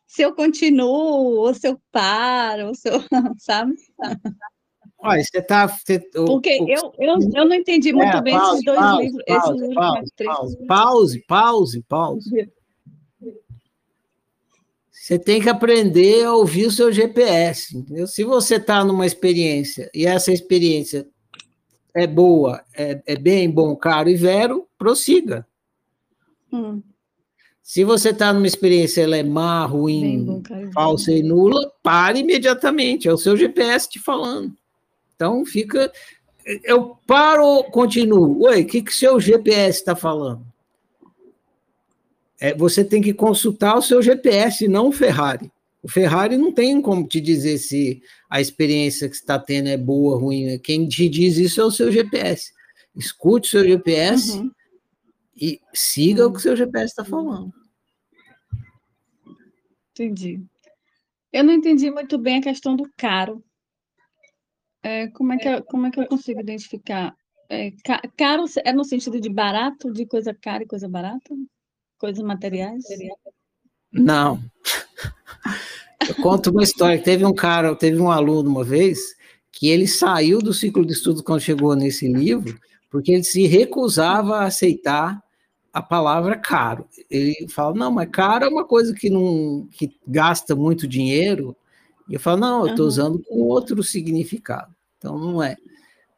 S6: se eu continuo, ou se eu paro, ou se eu, sabe?
S1: Olha, você está.
S6: Porque o, eu, eu, eu não entendi muito é, bem pause, esses dois pause, livros. Pause, esses livros
S1: pause, pause, pause, pause, pause. Você tem que aprender a ouvir o seu GPS. Entendeu? Se você está numa experiência e essa experiência é boa, é, é bem bom, caro e vero, prossiga. Hum. Se você está numa experiência, ela é má, ruim, bom, falsa e nula, pare imediatamente. É o seu GPS te falando. Então fica. Eu paro, continuo. Oi, o que, que seu GPS está falando? É, você tem que consultar o seu GPS, não o Ferrari. O Ferrari não tem como te dizer se a experiência que está tendo é boa ou ruim. Quem te diz isso é o seu GPS. Escute o seu GPS uhum. e siga uhum. o que o seu GPS está falando.
S6: Entendi. Eu não entendi muito bem a questão do caro. É, como, é que eu, como é que eu consigo identificar? É, caro é no sentido de barato, de coisa cara e coisa barata? Coisas materiais?
S1: Não. Eu conto uma história. Teve um cara, teve um aluno uma vez que ele saiu do ciclo de estudos quando chegou nesse livro, porque ele se recusava a aceitar a palavra caro. Ele fala, não, mas caro é uma coisa que não que gasta muito dinheiro. E eu falo, não, eu estou usando com outro significado. Então não é.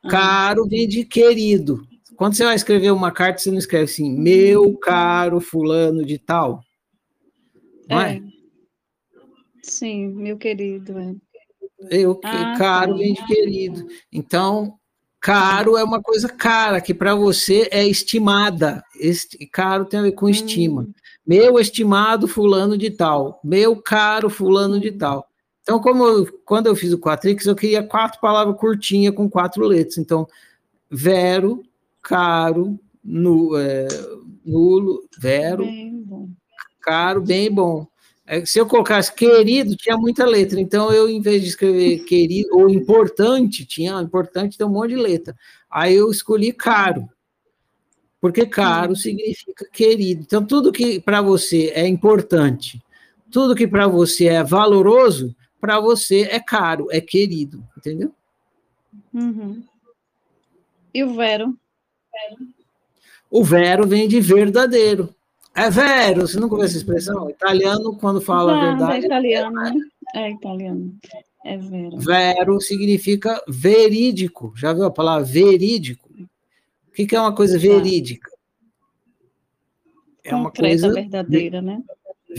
S1: Caro vem de querido. Quando você vai escrever uma carta, você não escreve assim, meu caro fulano de tal. Não é? é?
S6: Sim, meu querido. É.
S1: Eu, ah, caro tá. vem de querido. Então, caro é uma coisa cara, que para você é estimada. Este, caro tem a ver com estima. Hum. Meu estimado fulano de tal. Meu caro fulano de tal. Então, como eu, quando eu fiz o Quatrix, eu queria quatro palavras curtinhas com quatro letras. Então, vero, caro, nu, é, nulo, vero, bem caro, bem bom. É, se eu colocasse querido, tinha muita letra. Então, eu, em vez de escrever querido ou importante, tinha importante, tem um monte de letra. Aí eu escolhi caro. Porque caro significa querido. Então, tudo que para você é importante, tudo que para você é valoroso, para você é caro, é querido, entendeu?
S6: Uhum. E o vero?
S1: O vero vem de verdadeiro. É vero, você nunca ouviu essa expressão? Italiano, quando fala a verdade.
S6: É italiano, é, é italiano. É vero.
S1: Vero significa verídico. Já viu a palavra verídico? O que, é uma coisa verídica?
S6: É uma coisa verdadeira, né?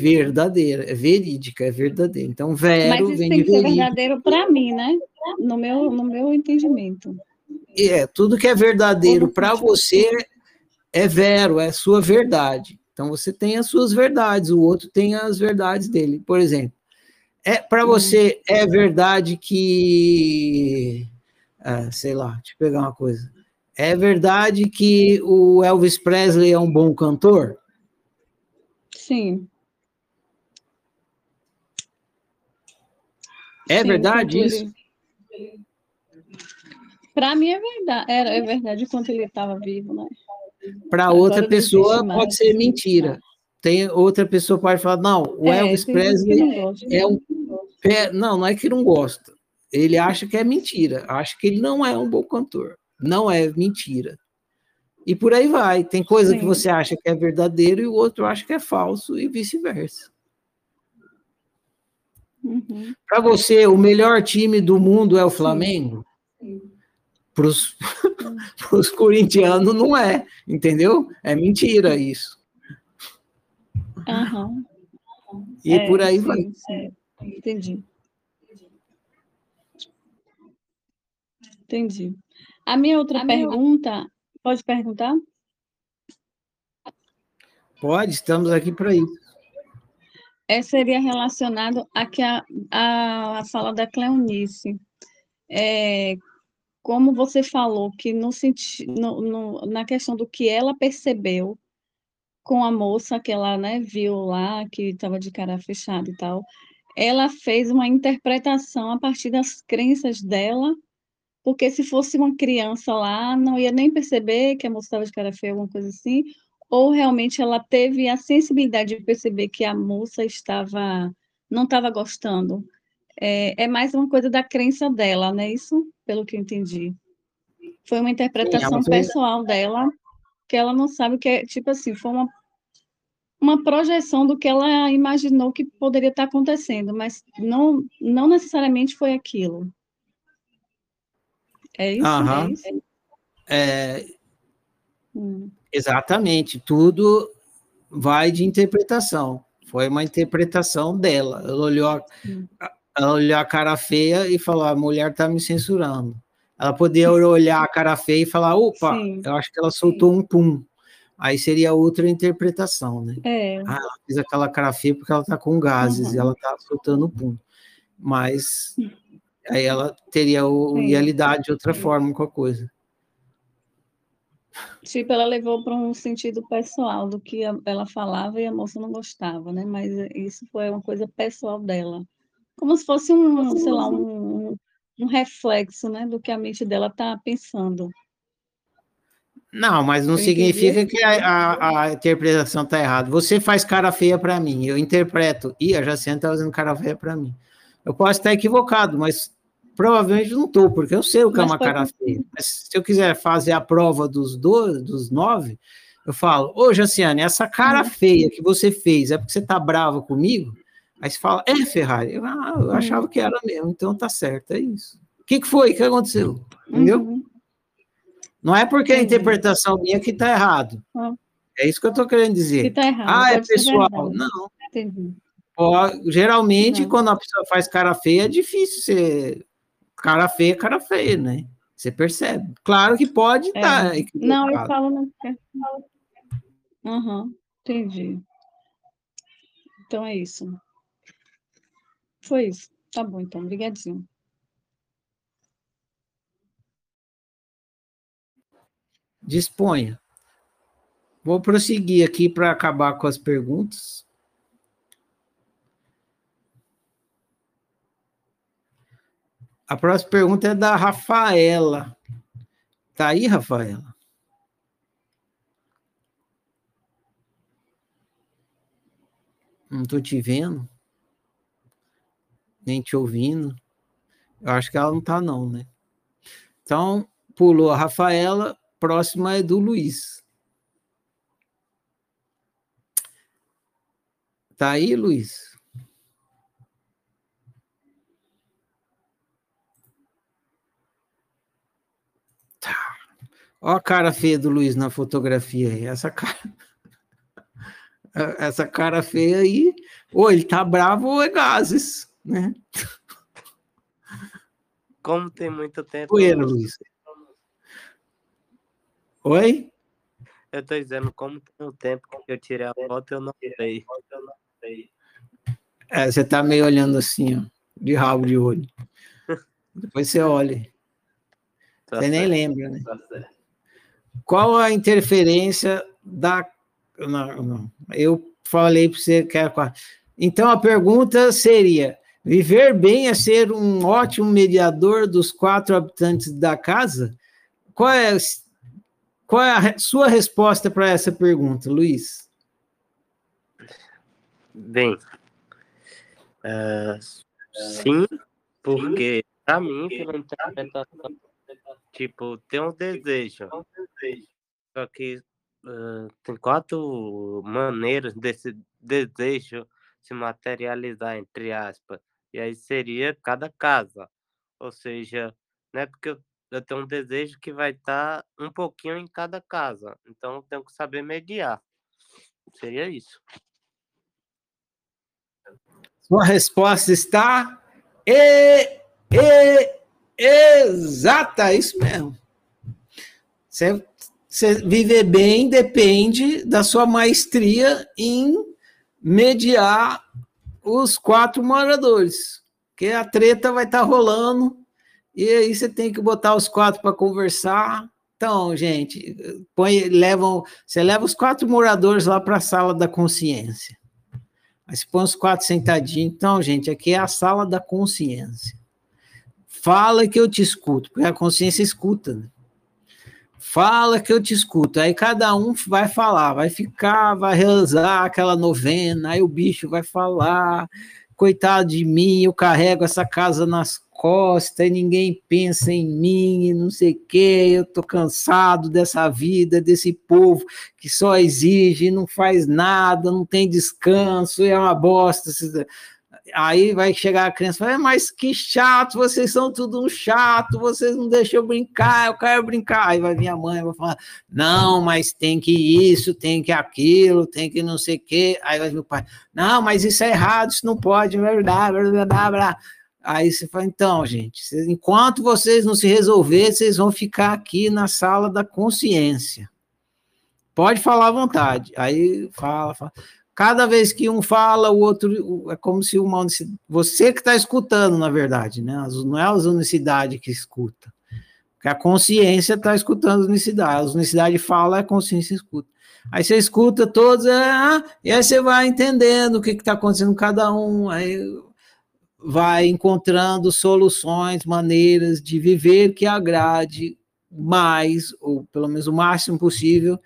S1: Verdadeira, é verídica, é verdadeira. Então, vero Mas
S6: isso
S1: vem
S6: tem
S1: que ser
S6: verdadeiro para mim, né? No meu, no meu entendimento.
S1: É, tudo que é verdadeiro para você é vero, é sua verdade. Então, você tem as suas verdades, o outro tem as verdades dele. Por exemplo, é para hum. você é verdade que, ah, sei lá, deixa eu pegar uma coisa. É verdade que o Elvis Presley é um bom cantor?
S6: Sim.
S1: É Sim, verdade isso?
S6: Para mim é verdade, era, é verdade quando ele estava vivo, né?
S1: Para outra pessoa pode ser mentira. Tem outra pessoa pode falar, não, o é, Elvis Presley é um não, não é que não gosta. Ele acha que é mentira, acha que ele não é um bom cantor. Não é mentira. E por aí vai. Tem coisa Sim. que você acha que é verdadeiro e o outro acha que é falso e vice-versa. Uhum. Para você, o melhor time do mundo é o Flamengo? Para os corintianos, não é, entendeu? É mentira isso.
S6: Uhum.
S1: E é, por aí sim, vai.
S6: Sim. Entendi. Entendi. A minha outra a pergunta, minha... pode perguntar?
S1: Pode, estamos aqui para isso
S6: é, seria relacionado aqui a, a, a fala da Cleonice. É, como você falou, que no, no, no, na questão do que ela percebeu com a moça que ela né, viu lá, que estava de cara fechada e tal, ela fez uma interpretação a partir das crenças dela, porque se fosse uma criança lá, não ia nem perceber que a moça estava de cara feia, alguma coisa assim, ou realmente ela teve a sensibilidade de perceber que a moça estava não estava gostando. É, é, mais uma coisa da crença dela, né? Isso, pelo que eu entendi. Foi uma interpretação Sim, pessoal dela, que ela não sabe o que é, tipo assim, foi uma, uma projeção do que ela imaginou que poderia estar acontecendo, mas não, não necessariamente foi aquilo. É isso?
S1: Aham. É, é hum. Exatamente, tudo vai de interpretação. Foi uma interpretação dela. Ela olhou, a, ela olhou a cara feia e falou: a mulher está me censurando. Ela poderia olhar a cara feia e falar: opa, Sim. eu acho que ela soltou Sim. um pum. Aí seria outra interpretação, né?
S6: É.
S1: Ah, ela fez aquela cara feia porque ela está com gases uhum. e ela está soltando pum. Mas aí ela teria o, ia lidar de outra forma com a coisa.
S6: Tipo, ela levou para um sentido pessoal do que ela falava e a moça não gostava, né? Mas isso foi uma coisa pessoal dela. Como se fosse um, sei lá, um, um reflexo, né, do que a mente dela está pensando.
S1: Não, mas não eu significa entendi. que a, a, a interpretação está errada. Você faz cara feia para mim, eu interpreto. Ih, a Jacinta está fazendo cara feia para mim. Eu posso estar equivocado, mas Provavelmente não estou, porque eu sei o que é Mas é uma cara feia. Mas se eu quiser fazer a prova dos, dois, dos nove, eu falo, ô Jaciane, essa cara uhum. feia que você fez é porque você está brava comigo? Aí você fala, é Ferrari. Eu, ah, eu uhum. achava que era mesmo, então tá certo, é isso. O que, que foi? O que aconteceu? Entendeu? Uhum. Não é porque a interpretação minha que está errado. Uhum. É isso que eu estou querendo dizer.
S6: Que tá errado,
S1: ah, é pessoal. Não. Entendi. geralmente, quando a pessoa faz cara feia, é difícil você cara feia, cara feia, né? Você percebe. Claro que pode
S6: é. Tá não, eu falo não. Uhum, entendi. Então é isso. Foi isso. Tá bom, então. Obrigadinho.
S1: Disponha. Vou prosseguir aqui para acabar com as perguntas. A próxima pergunta é da Rafaela. Tá aí, Rafaela? Não estou te vendo. Nem te ouvindo. Eu acho que ela não está, não, né? Então, pulou a Rafaela. Próxima é do Luiz. Tá aí, Luiz? Olha a cara feia do Luiz na fotografia aí. Essa cara. Essa cara feia aí. Ou ele tá bravo ou é gases, né?
S5: Como tem muito tempo.
S1: Poeira, Luiz. Oi?
S5: Eu tô dizendo, como tem um tempo que eu tirei a foto, eu não sei.
S1: É, você tá meio olhando assim, ó, de rabo de olho. Depois você olha. Tá você certo. nem lembra, né? Tá certo. Qual a interferência da. Não, não. Eu falei para você que era. Então a pergunta seria: viver bem é ser um ótimo mediador dos quatro habitantes da casa? Qual é, qual é a sua resposta para essa pergunta, Luiz?
S5: Bem, uh, sim, porque para mim, pela interpretação Tipo, tem um desejo. Só que uh, tem quatro maneiras desse desejo se materializar, entre aspas. E aí seria cada casa. Ou seja, não é porque eu, eu tenho um desejo que vai estar tá um pouquinho em cada casa. Então eu tenho que saber mediar. Seria isso.
S1: Sua resposta está e, e Exata, é isso mesmo. Você, você viver bem depende da sua maestria em mediar os quatro moradores, que a treta vai estar tá rolando e aí você tem que botar os quatro para conversar. Então, gente, põe, levam, você leva os quatro moradores lá para a sala da consciência. Aí você põe os quatro sentadinhos. Então, gente, aqui é a sala da consciência. Fala que eu te escuto, porque a consciência escuta. Né? Fala que eu te escuto. Aí cada um vai falar, vai ficar, vai realizar aquela novena, aí o bicho vai falar coitado de mim, eu carrego essa casa nas costas e ninguém pensa em mim e não sei o quê, eu tô cansado dessa vida, desse povo que só exige, não faz nada, não tem descanso, é uma bosta. Aí vai chegar a criança e falar, é, mas que chato, vocês são tudo um chato, vocês não deixam eu brincar, eu quero brincar. Aí vai vir a mãe vai falar, não, mas tem que isso, tem que aquilo, tem que não sei o quê. Aí vai vir o pai, não, mas isso é errado, isso não pode, blá, blá, blá, blá. Aí você fala, então, gente, enquanto vocês não se resolverem, vocês vão ficar aqui na sala da consciência. Pode falar à vontade. Aí fala, fala. Cada vez que um fala, o outro é como se uma unicidade. Você que está escutando, na verdade, né? Não é a unicidade que escuta. Porque a consciência está escutando a unicidade. A unicidade fala, a consciência escuta. Aí você escuta todos, ah, e aí você vai entendendo o que está acontecendo com cada um. Aí vai encontrando soluções, maneiras de viver que agrade mais, ou pelo menos o máximo possível,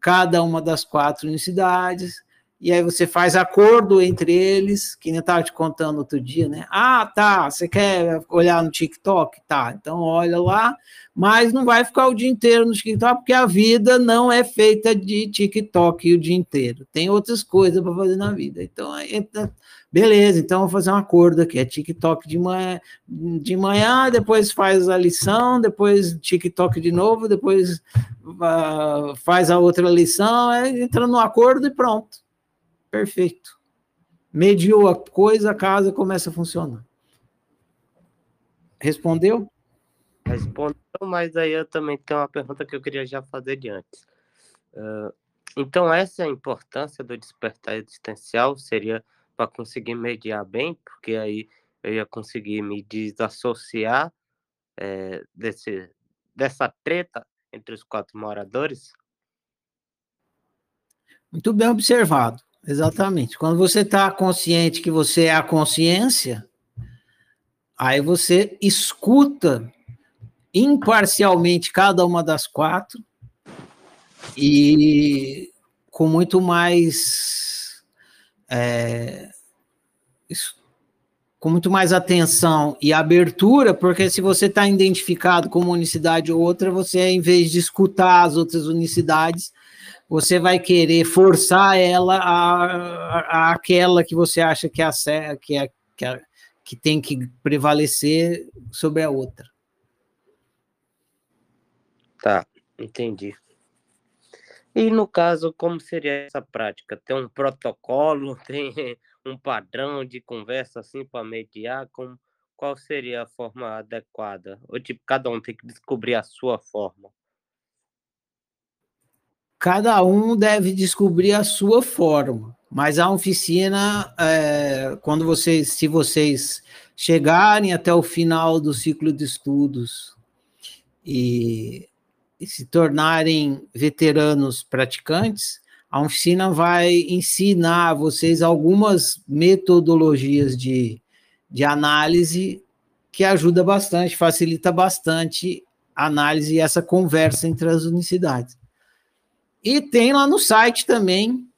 S1: cada uma das quatro unicidades e aí você faz acordo entre eles, que nem eu estava te contando outro dia, né? Ah, tá, você quer olhar no TikTok? Tá, então olha lá, mas não vai ficar o dia inteiro no TikTok, porque a vida não é feita de TikTok o dia inteiro. Tem outras coisas para fazer na vida. Então, beleza, então vou fazer um acordo aqui, é TikTok de manhã, de manhã, depois faz a lição, depois TikTok de novo, depois uh, faz a outra lição, é, entra no acordo e pronto Perfeito. Mediou a coisa, a casa começa a funcionar. Respondeu?
S5: Respondeu, mas aí eu também tenho uma pergunta que eu queria já fazer de antes. Uh, então, essa é a importância do despertar existencial? Seria para conseguir mediar bem, porque aí eu ia conseguir me desassociar é, desse, dessa treta entre os quatro moradores?
S1: Muito bem observado. Exatamente. Quando você está consciente que você é a consciência, aí você escuta imparcialmente cada uma das quatro e com muito mais é, com muito mais atenção e abertura, porque se você está identificado com uma unicidade ou outra, você, em vez de escutar as outras unicidades, você vai querer forçar ela a, a, a aquela que você acha que é, a, que, é, que, é, que tem que prevalecer sobre a outra.
S5: Tá, entendi. E no caso, como seria essa prática? Tem um protocolo, tem um padrão de conversa assim para mediar? Como, qual seria a forma adequada? Ou tipo, cada um tem que descobrir a sua forma?
S1: Cada um deve descobrir a sua forma. Mas a oficina, é, quando vocês, se vocês chegarem até o final do ciclo de estudos e, e se tornarem veteranos praticantes, a oficina vai ensinar a vocês algumas metodologias de, de análise que ajuda bastante, facilita bastante a análise e essa conversa entre as unicidades. E tem lá no site também,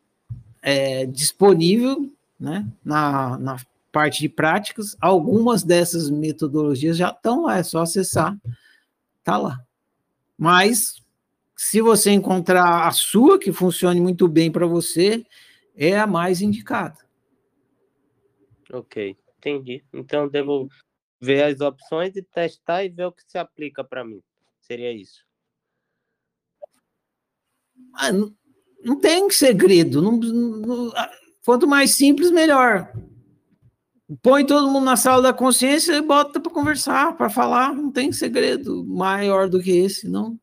S1: é, disponível, né, na, na parte de práticas, algumas dessas metodologias já estão lá, é só acessar, tá lá. Mas, se você encontrar a sua, que funcione muito bem para você, é a mais indicada.
S5: Ok, entendi. Então, devo ver as opções e testar e ver o que se aplica para mim. Seria isso.
S1: Ah, não, não tem segredo. Não, não, quanto mais simples, melhor. Põe todo mundo na sala da consciência e bota para conversar, para falar. Não tem segredo maior do que esse, não.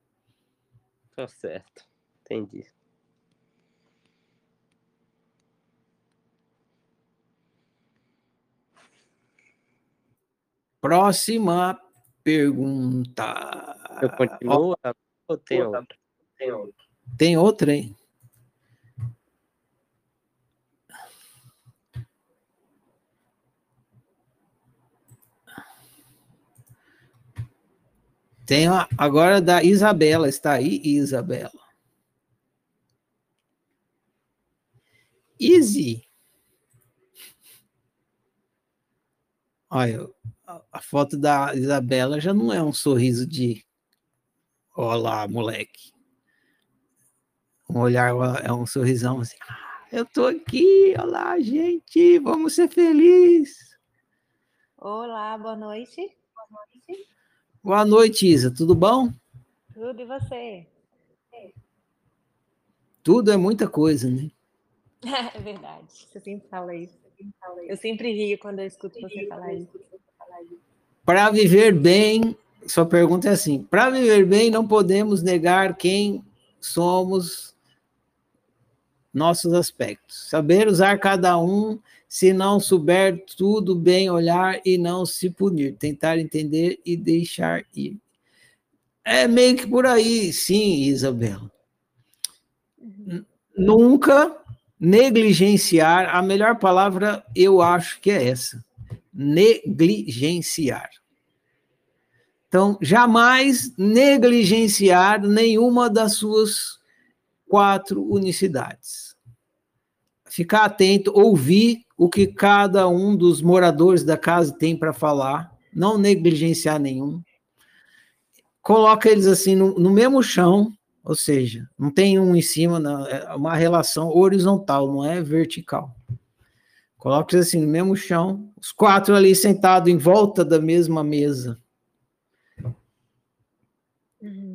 S5: Tá certo. Entendi.
S1: Próxima pergunta.
S5: Eu continuo ou tem outra? Tem outra.
S1: Tem outra aí? Tem a, agora da Isabela, está aí, Isabela. Easy. Olha, a foto da Isabela já não é um sorriso de olá, moleque. Um olhar é um sorrisão assim. Ah, eu tô aqui, olá, gente, vamos ser felizes.
S7: Olá, boa noite. Boa
S1: noite. Boa noite, Isa, tudo bom?
S7: Tudo e você?
S1: Tudo é muita coisa, né?
S7: É verdade, você sempre fala isso. Eu sempre rio quando eu escuto você falar isso.
S1: Para viver bem, sua pergunta é assim: para viver bem, não podemos negar quem somos, nossos aspectos. Saber usar cada um, se não souber tudo bem olhar e não se punir. Tentar entender e deixar ir. É meio que por aí, sim, Isabela. Nunca negligenciar, a melhor palavra eu acho que é essa negligenciar. Então, jamais negligenciar nenhuma das suas quatro unicidades. Ficar atento, ouvir o que cada um dos moradores da casa tem para falar, não negligenciar nenhum. Coloca eles assim no, no, mesmo chão, ou seja, não tem um em cima, não, é uma relação horizontal, não é vertical. Coloque assim no mesmo chão, os quatro ali sentados em volta da mesma mesa.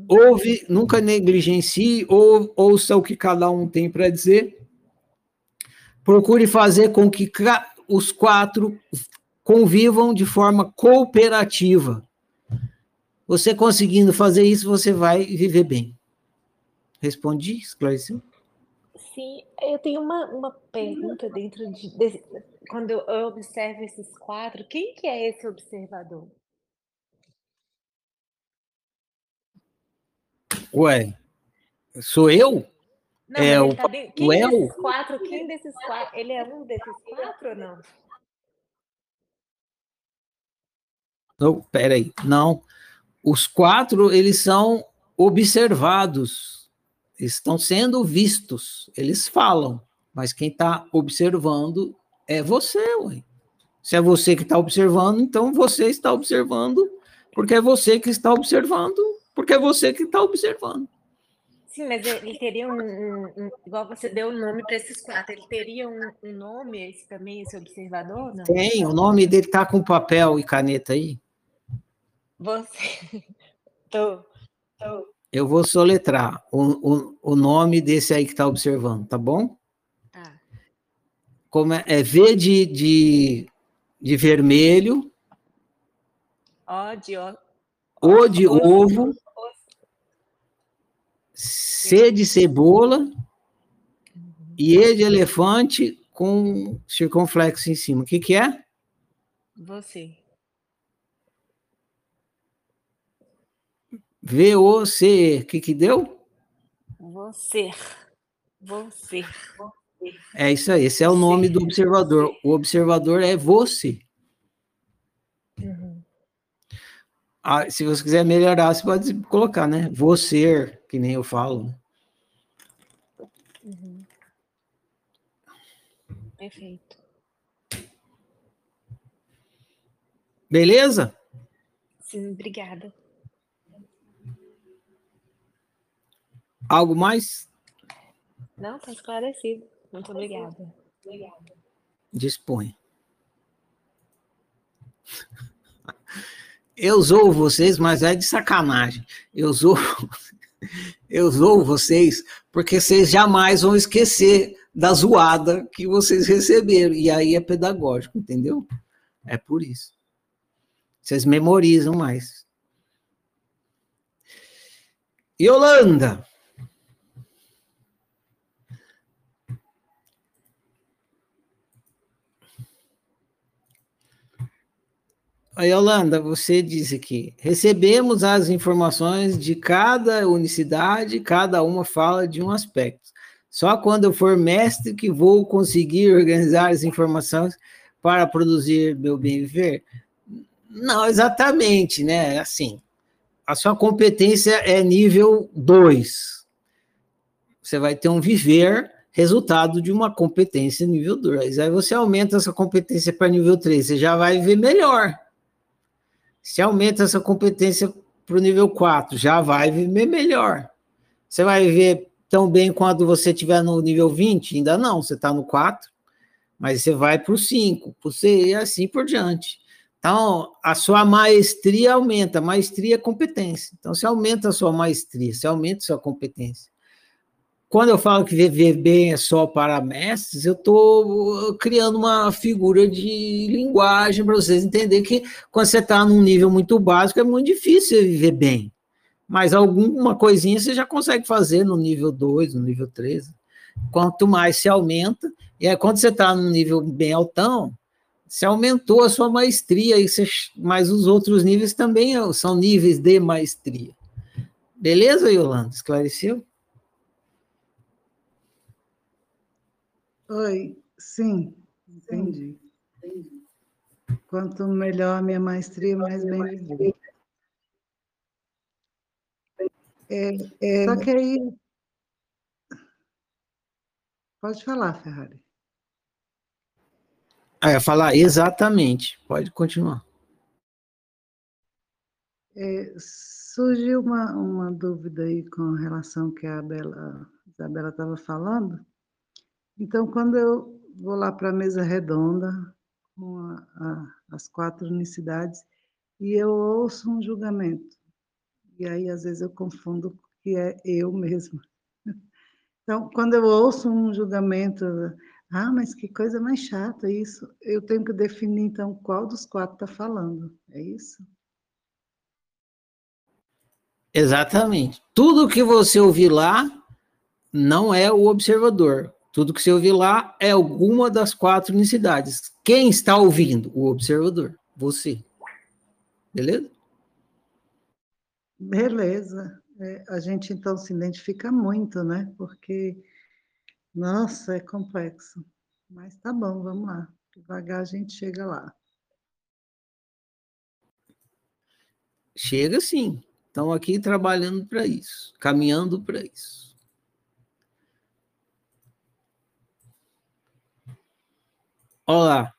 S1: Ouve, nunca negligencie, ou, ouça o que cada um tem para dizer. Procure fazer com que os quatro convivam de forma cooperativa. Você conseguindo fazer isso, você vai viver bem. Respondi, esclareceu?
S7: Sim, eu tenho uma, uma pergunta dentro de, desse, quando eu observo esses quatro, quem que é esse observador?
S1: Ué, sou eu?
S7: Não, é o, tá quem desses quatro, quem desses quatro, ele é um desses quatro ou não?
S1: Não, peraí, não. Os quatro, eles são observados estão sendo vistos, eles falam, mas quem está observando é você, ué. Se é você que está observando, então você está observando, porque é você que está observando, porque é você que está observando.
S7: Sim, mas ele teria um, um, um igual você deu o um nome para esses quatro, ele teria um, um, nome esse também, esse observador? Não?
S1: Tem, o nome dele está com papel e caneta aí.
S7: Você. Tô, tô.
S1: Eu vou soletrar o, o, o nome desse aí que está observando, tá bom?
S7: Tá.
S1: Como é, é V de, de, de vermelho.
S7: O de, o,
S1: o de ovo. C de cebola. E E de elefante com circunflexo em cima. O que, que é?
S7: Você.
S1: V-O-C-E. O que, que deu?
S7: Você. Você.
S1: É isso aí. Esse é o nome do observador. O observador é você. Uhum. Ah, se você quiser melhorar, você pode colocar, né? Você, que nem eu falo.
S7: Uhum. Perfeito.
S1: Beleza?
S7: Sim, obrigada.
S1: Algo mais?
S7: Não, está esclarecido. Muito obrigada. Obrigada.
S1: Dispõe. Eu zoo vocês, mas é de sacanagem. Eu zoo, eu zoo vocês porque vocês jamais vão esquecer da zoada que vocês receberam. E aí é pedagógico, entendeu? É por isso. Vocês memorizam mais. Yolanda, A Yolanda, você disse aqui, recebemos as informações de cada unicidade, cada uma fala de um aspecto. Só quando eu for mestre que vou conseguir organizar as informações para produzir meu bem viver? Não, exatamente, né? Assim, a sua competência é nível 2. Você vai ter um viver resultado de uma competência nível 2. Aí você aumenta essa competência para nível 3, você já vai ver melhor. Se aumenta essa competência para o nível 4, já vai ver melhor. Você vai ver tão bem quando você estiver no nível 20? Ainda não, você está no 4, mas você vai para o 5, para o 6 e assim por diante. Então, a sua maestria aumenta, maestria é competência. Então, você aumenta a sua maestria, você aumenta a sua competência quando eu falo que viver bem é só para mestres, eu estou criando uma figura de linguagem para vocês entenderem que quando você está num nível muito básico é muito difícil viver bem. Mas alguma coisinha você já consegue fazer no nível 2, no nível 3. Quanto mais se aumenta, e aí quando você está num nível bem altão, você aumentou a sua maestria, e mas os outros níveis também são níveis de maestria. Beleza, Yolanda? Esclareceu?
S2: Oi, sim, entendi. Quanto melhor a minha maestria, mais bem viver. É, é, só que aí. Pode falar, Ferrari.
S1: Ah, falar exatamente. Pode continuar.
S2: É, surgiu uma, uma dúvida aí com relação que a, Bela, a Isabela estava falando. Então, quando eu vou lá para a mesa redonda, com a, a, as quatro unicidades, e eu ouço um julgamento, e aí às vezes eu confundo que é eu mesma. Então, quando eu ouço um julgamento, ah, mas que coisa mais chata isso, eu tenho que definir então qual dos quatro está falando, é isso?
S1: Exatamente. Tudo que você ouvir lá não é o observador. Tudo que você ouvir lá é alguma das quatro unicidades. Quem está ouvindo? O observador, você. Beleza?
S2: Beleza. É, a gente então se identifica muito, né? Porque, nossa, é complexo. Mas tá bom, vamos lá. Devagar a gente chega lá.
S1: Chega sim. Estão aqui trabalhando para isso, caminhando para isso. Olá.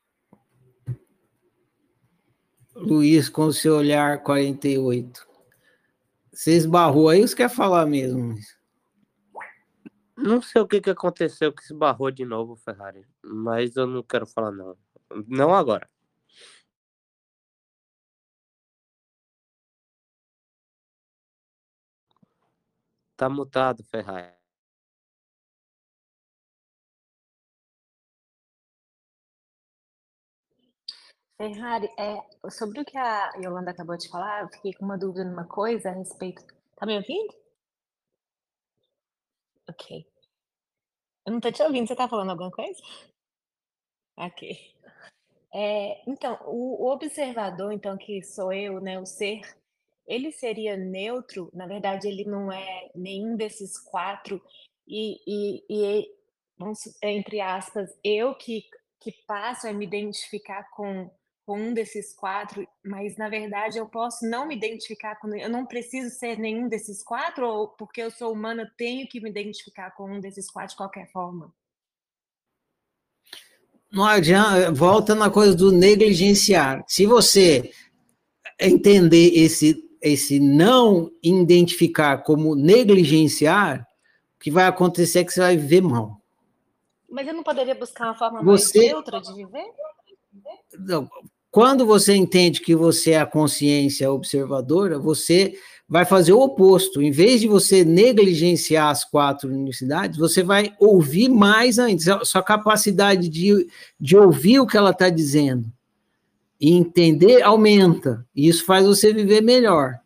S1: Luiz, com o seu olhar 48. Você esbarrou aí ou você quer falar mesmo?
S5: Não sei o que, que aconteceu que esbarrou de novo, Ferrari. Mas eu não quero falar, não. Não agora. Tá mutado, Ferrari.
S7: Ferrari, é, sobre o que a Yolanda acabou de falar, eu fiquei com uma dúvida numa coisa a respeito. Tá me ouvindo? Ok. Eu não tô te ouvindo, você tá falando alguma coisa? Ok. É, então, o, o observador, então, que sou eu, né, o ser, ele seria neutro, na verdade, ele não é nenhum desses quatro, e, e, e vamos, entre aspas, eu que, que passo a me identificar com com um desses quatro, mas na verdade eu posso não me identificar com. Eu não preciso ser nenhum desses quatro, ou porque eu sou humana, eu tenho que me identificar com um desses quatro de qualquer forma?
S1: Não adianta, volta na coisa do negligenciar. Se você entender esse, esse não identificar como negligenciar, o que vai acontecer é que você vai viver mal.
S7: Mas eu não poderia buscar uma forma você, mais neutra de viver?
S1: Não, quando você entende que você é a consciência observadora, você vai fazer o oposto. Em vez de você negligenciar as quatro universidades, você vai ouvir mais ainda. Sua capacidade de, de ouvir o que ela está dizendo e entender aumenta. E isso faz você viver melhor.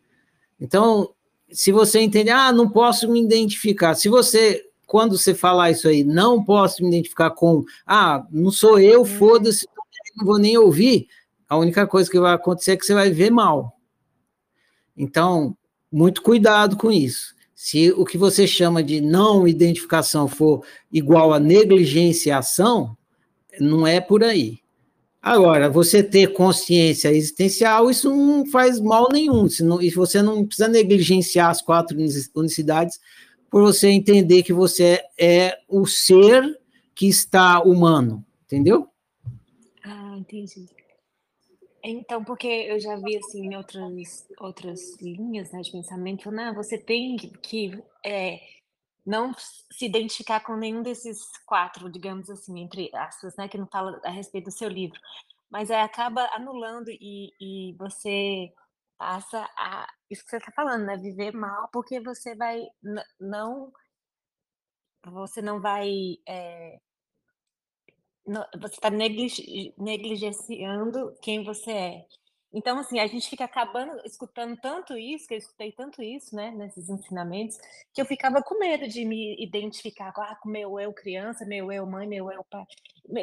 S1: Então, se você entender, ah, não posso me identificar. Se você, quando você falar isso aí, não posso me identificar com, ah, não sou eu, uhum. foda-se, não vou nem ouvir a única coisa que vai acontecer é que você vai ver mal. Então, muito cuidado com isso. Se o que você chama de não identificação for igual a negligenciação, não é por aí. Agora, você ter consciência existencial, isso não faz mal nenhum. Se e você não precisa negligenciar as quatro unicidades, por você entender que você é o ser que está humano, entendeu?
S7: Ah, entendi. Então, porque eu já vi assim em outras, outras linhas né, de pensamento, ah, você tem que, que é, não se identificar com nenhum desses quatro, digamos assim, entre aspas, né, que não fala a respeito do seu livro, mas aí acaba anulando e, e você passa a isso que você está falando, né, viver mal, porque você vai não você não vai é, você está negligenciando quem você é. Então, assim, a gente fica acabando escutando tanto isso, que eu escutei tanto isso, né, nesses ensinamentos, que eu ficava com medo de me identificar ah, com meu eu criança, meu eu mãe, meu eu pai.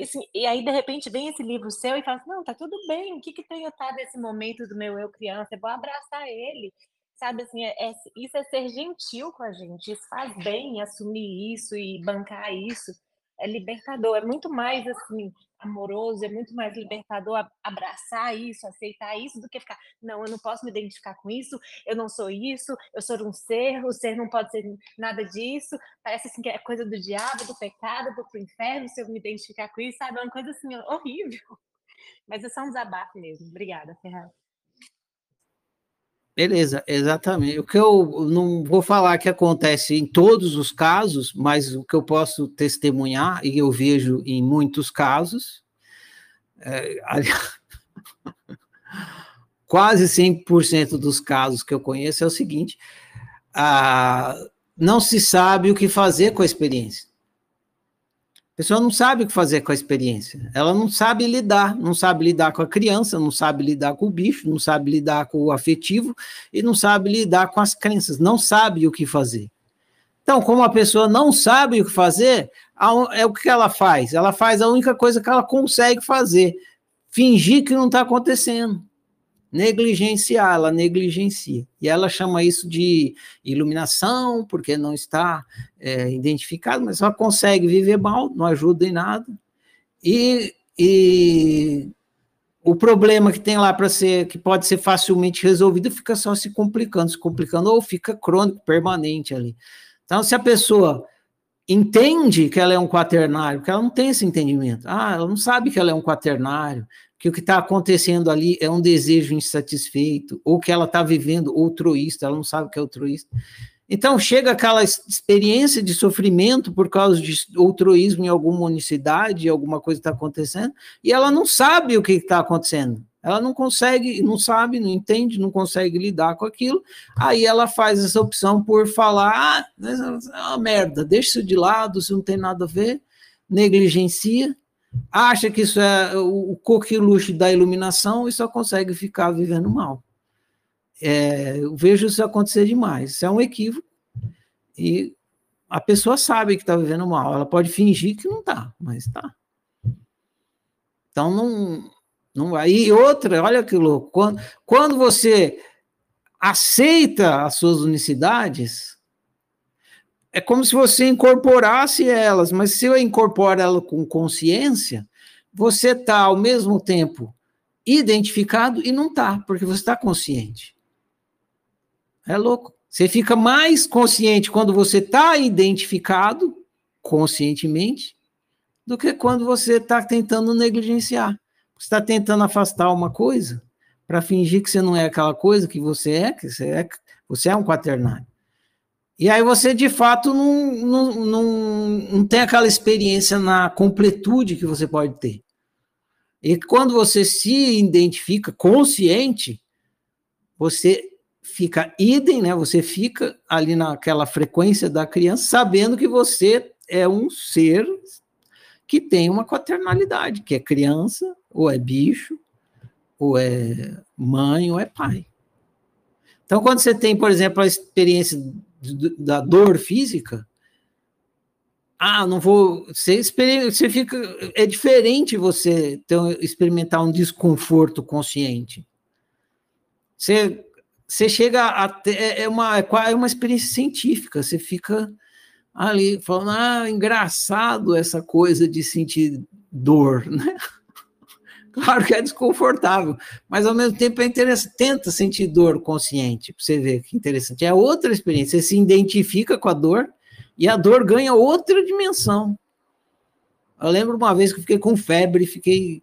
S7: Assim, e aí, de repente, vem esse livro seu e fala assim, não, tá tudo bem, o que que tem eu estar nesse momento do meu eu criança? Eu vou abraçar ele, sabe, assim, é, é, isso é ser gentil com a gente, isso faz bem assumir isso e bancar isso, é libertador, é muito mais assim amoroso, é muito mais libertador abraçar isso, aceitar isso do que ficar, não, eu não posso me identificar com isso, eu não sou isso, eu sou um ser, o ser não pode ser nada disso, parece assim que é coisa do diabo, do pecado, do inferno, se eu me identificar com isso, sabe, é uma coisa assim horrível. Mas é só um desabafo mesmo. Obrigada, Ferraz.
S1: Beleza, exatamente. O que eu não vou falar que acontece em todos os casos, mas o que eu posso testemunhar, e eu vejo em muitos casos, é, quase 100% dos casos que eu conheço é o seguinte: ah, não se sabe o que fazer com a experiência pessoa não sabe o que fazer com a experiência. Ela não sabe lidar, não sabe lidar com a criança, não sabe lidar com o bicho, não sabe lidar com o afetivo e não sabe lidar com as crenças, não sabe o que fazer. Então, como a pessoa não sabe o que fazer, é o que ela faz? Ela faz a única coisa que ela consegue fazer: fingir que não está acontecendo negligenciar, ela negligencia. E ela chama isso de iluminação, porque não está é, identificado, mas ela consegue viver mal, não ajuda em nada. E, e o problema que tem lá para ser, que pode ser facilmente resolvido, fica só se complicando, se complicando, ou fica crônico, permanente ali. Então, se a pessoa entende que ela é um quaternário, que ela não tem esse entendimento. Ah, ela não sabe que ela é um quaternário, que o que está acontecendo ali é um desejo insatisfeito, ou que ela está vivendo altruísta, ela não sabe o que é altruísta. Então, chega aquela experiência de sofrimento por causa de altruísmo em alguma unicidade, alguma coisa está acontecendo, e ela não sabe o que está acontecendo. Ela não consegue, não sabe, não entende, não consegue lidar com aquilo. Aí ela faz essa opção por falar: ah, é merda, deixa isso de lado, isso não tem nada a ver, negligencia, acha que isso é o coqueluche da iluminação e só consegue ficar vivendo mal. É, eu vejo isso acontecer demais. Isso é um equívoco. E a pessoa sabe que está vivendo mal. Ela pode fingir que não está, mas está. Então não, não outra, olha que louco. Quando, quando você aceita as suas unicidades, é como se você incorporasse elas, mas se eu incorporo ela com consciência, você está ao mesmo tempo identificado e não está, porque você está consciente. É louco. Você fica mais consciente quando você está identificado conscientemente do que quando você está tentando negligenciar. Você está tentando afastar uma coisa para fingir que você não é aquela coisa que você é, que você é, você é um quaternário. E aí você, de fato, não, não, não, não tem aquela experiência na completude que você pode ter. E quando você se identifica consciente, você fica idem, né? Você fica ali naquela frequência da criança, sabendo que você é um ser que tem uma quaternalidade, que é criança, ou é bicho, ou é mãe, ou é pai. Então, quando você tem, por exemplo, a experiência da dor física, ah, não vou. Você, você fica. É diferente você ter, experimentar um desconforto consciente. Você, você chega a é, é uma, é uma experiência científica, você fica ali falando, ah, engraçado essa coisa de sentir dor, né? Claro que é desconfortável, mas ao mesmo tempo é interessante. Tenta sentir dor consciente, para você ver que interessante. É outra experiência. Você se identifica com a dor, E a dor ganha outra dimensão. Eu lembro uma vez que eu fiquei com febre, fiquei.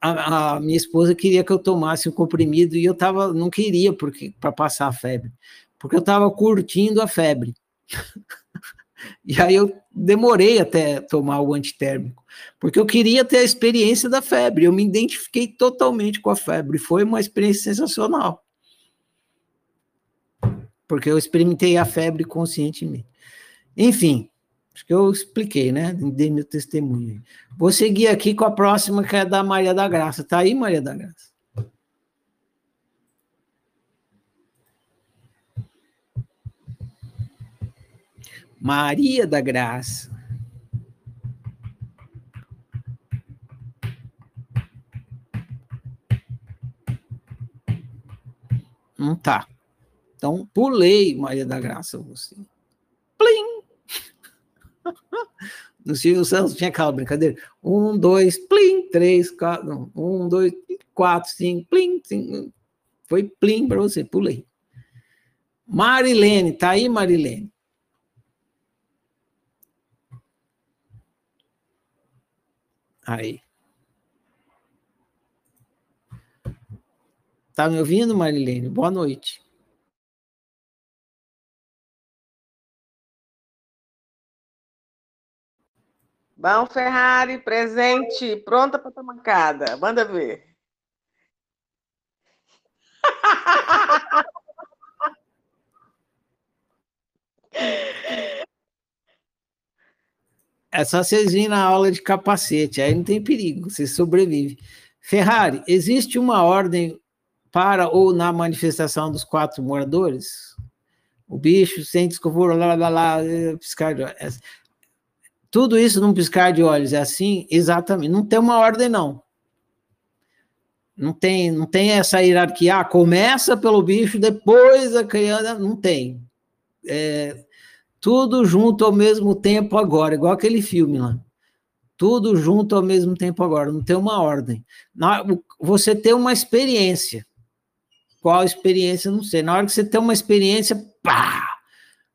S1: A, a minha esposa queria que eu tomasse um comprimido e eu tava, não queria porque para passar a febre, porque eu estava curtindo a febre. e aí eu demorei até tomar o antitérmico, porque eu queria ter a experiência da febre. Eu me identifiquei totalmente com a febre. Foi uma experiência sensacional. Porque eu experimentei a febre conscientemente. Enfim, Acho que eu expliquei, né? Dei meu testemunho. Vou seguir aqui com a próxima, que é da Maria da Graça. Tá aí, Maria da Graça? Maria da Graça. Não tá. Então, pulei, Maria da Graça, você. Plim! No Silvio Santos tinha aquela brincadeira. Um, dois, plim, três, quatro. Um, dois, quatro, cinco, plim, cinco. Foi plim para você, pulei. Marilene, tá aí, Marilene? Aí. Tá me ouvindo, Marilene? Boa noite.
S8: Bom, Ferrari, presente, pronta para tua mancada. Manda ver.
S1: É só vocês virem na aula de capacete, aí não tem perigo, você sobrevive. Ferrari, existe uma ordem para ou na manifestação dos quatro moradores? O bicho sem desconforto, lá, lá, lá, piscar de tudo isso num piscar de olhos, é assim? Exatamente. Não tem uma ordem, não. Não tem, não tem essa hierarquia. Ah, começa pelo bicho, depois a criança. Não tem. É, tudo junto ao mesmo tempo agora, igual aquele filme lá. Tudo junto ao mesmo tempo agora, não tem uma ordem. Você tem uma experiência. Qual experiência? Não sei. Na hora que você tem uma experiência, pá!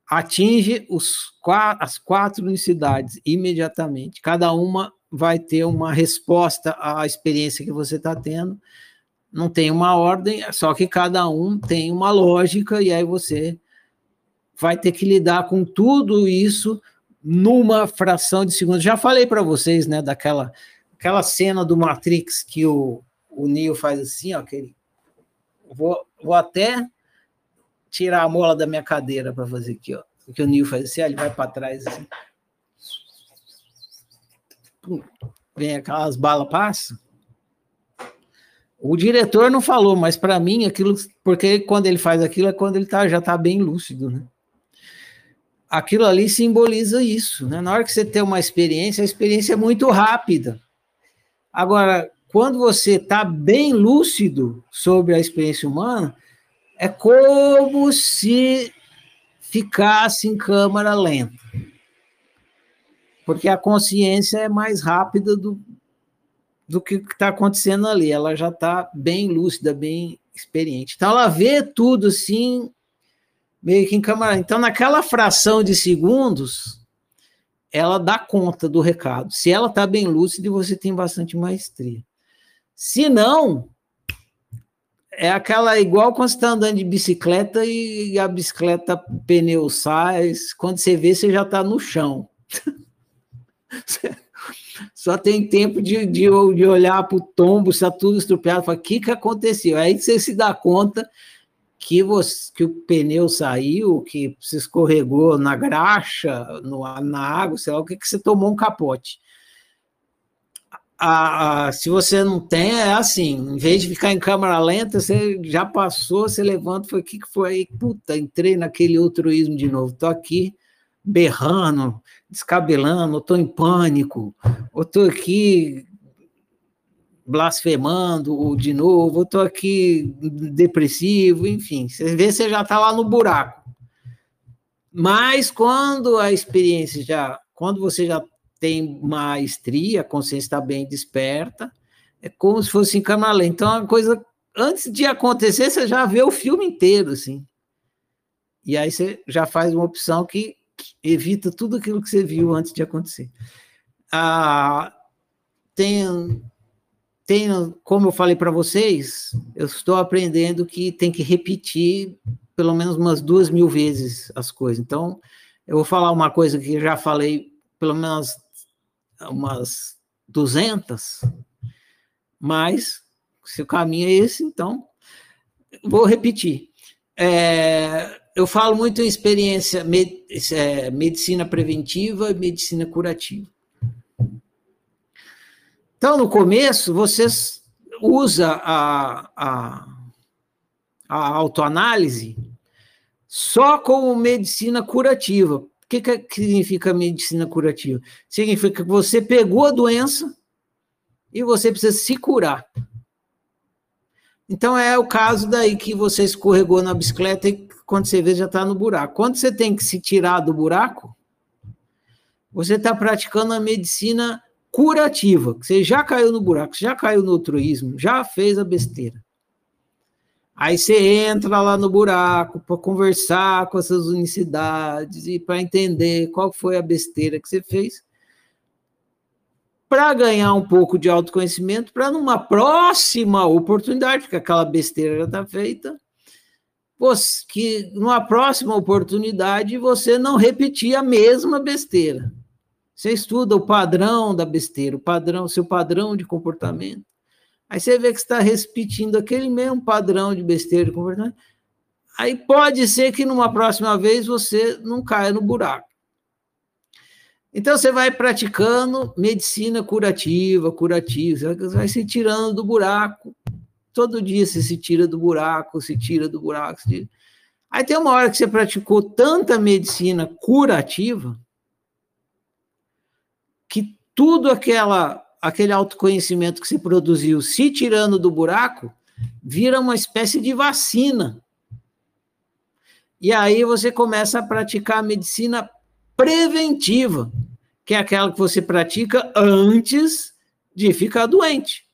S1: atinge os, as quatro unicidades imediatamente. Cada uma vai ter uma resposta à experiência que você está tendo. Não tem uma ordem, só que cada um tem uma lógica, e aí você vai ter que lidar com tudo isso numa fração de segundo. Já falei para vocês, né, daquela aquela cena do Matrix que o, o Neo faz assim, ó, que ele, vou, vou até tirar a mola da minha cadeira para fazer aqui, ó. Que o Nil faz assim, ele vai para trás assim. Vem aquelas balas passam. O diretor não falou, mas para mim aquilo, porque quando ele faz aquilo é quando ele tá, já está bem lúcido, né? Aquilo ali simboliza isso, né? Na hora que você tem uma experiência, a experiência é muito rápida. Agora, quando você está bem lúcido sobre a experiência humana, é como se ficasse em câmara lenta. Porque a consciência é mais rápida do, do que está acontecendo ali. Ela já está bem lúcida, bem experiente. Então, ela vê tudo assim, meio que em câmara. Então, naquela fração de segundos, ela dá conta do recado. Se ela está bem lúcida, você tem bastante maestria. Se não, é aquela igual quando você está andando de bicicleta e a bicicleta pneu sai, quando você vê, você já está no chão. Só tem tempo de, de, de olhar para o tombo, está tudo estrupiado, fala, o que, que aconteceu? Aí você se dá conta que, você, que o pneu saiu, que você escorregou na graxa, no, na água, sei lá, o que, que você tomou um capote a, a, se você não tem, é assim, em vez de ficar em câmera lenta, você já passou, você levanta, foi o que, que foi aí? Puta, entrei naquele altruísmo de novo, tô aqui berrando, descabelando, tô em pânico, ou tô aqui blasfemando de novo, ou tô aqui depressivo, enfim, você vê, você já tá lá no buraco. Mas quando a experiência já, quando você já tem maestria, a consciência está bem desperta, é como se fosse em câmera lenta. Então, a coisa, antes de acontecer, você já vê o filme inteiro, assim. E aí você já faz uma opção que, evita tudo aquilo que você viu antes de acontecer. Ah, tem, tem, como eu falei para vocês, eu estou aprendendo que tem que repetir pelo menos umas duas mil vezes as coisas. Então, eu vou falar uma coisa que já falei pelo menos umas 200, mas se o caminho é esse, então vou repetir. É, eu falo muito em experiência med, é, medicina preventiva e medicina curativa. Então, no começo, vocês usa a, a, a autoanálise só como medicina curativa. O que, que significa medicina curativa? Significa que você pegou a doença e você precisa se curar. Então é o caso daí que você escorregou na bicicleta e quando você vê já está no buraco. Quando você tem que se tirar do buraco, você está praticando a medicina curativa. Você já caiu no buraco, já caiu no altruísmo, já fez a besteira. Aí você entra lá no buraco para conversar com essas unicidades e para entender qual foi a besteira que você fez para ganhar um pouco de autoconhecimento, para numa próxima oportunidade, porque aquela besteira já está feita, que numa próxima oportunidade você não repetir a mesma besteira. Você estuda o padrão da besteira, o padrão, seu padrão de comportamento. Aí você vê que está repetindo aquele mesmo padrão de besteira de comportamento. Aí pode ser que numa próxima vez você não caia no buraco. Então você vai praticando medicina curativa, curativa, você vai se tirando do buraco. Todo dia você se tira do buraco, se tira do buraco. Tira. Aí tem uma hora que você praticou tanta medicina curativa tudo aquela aquele autoconhecimento que se produziu se tirando do buraco vira uma espécie de vacina. E aí você começa a praticar a medicina preventiva, que é aquela que você pratica antes de ficar doente,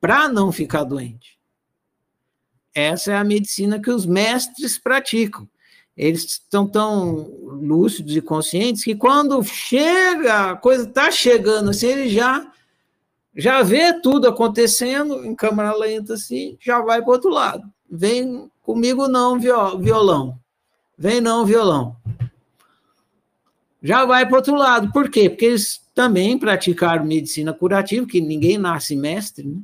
S1: para não ficar doente. Essa é a medicina que os mestres praticam. Eles estão tão lúcidos e conscientes que quando chega, a coisa está chegando assim, ele já já vê tudo acontecendo em câmera lenta assim, já vai para outro lado. Vem comigo não, violão. Vem não, violão já vai para outro lado. Por quê? Porque eles também praticaram medicina curativa, que ninguém nasce mestre, né?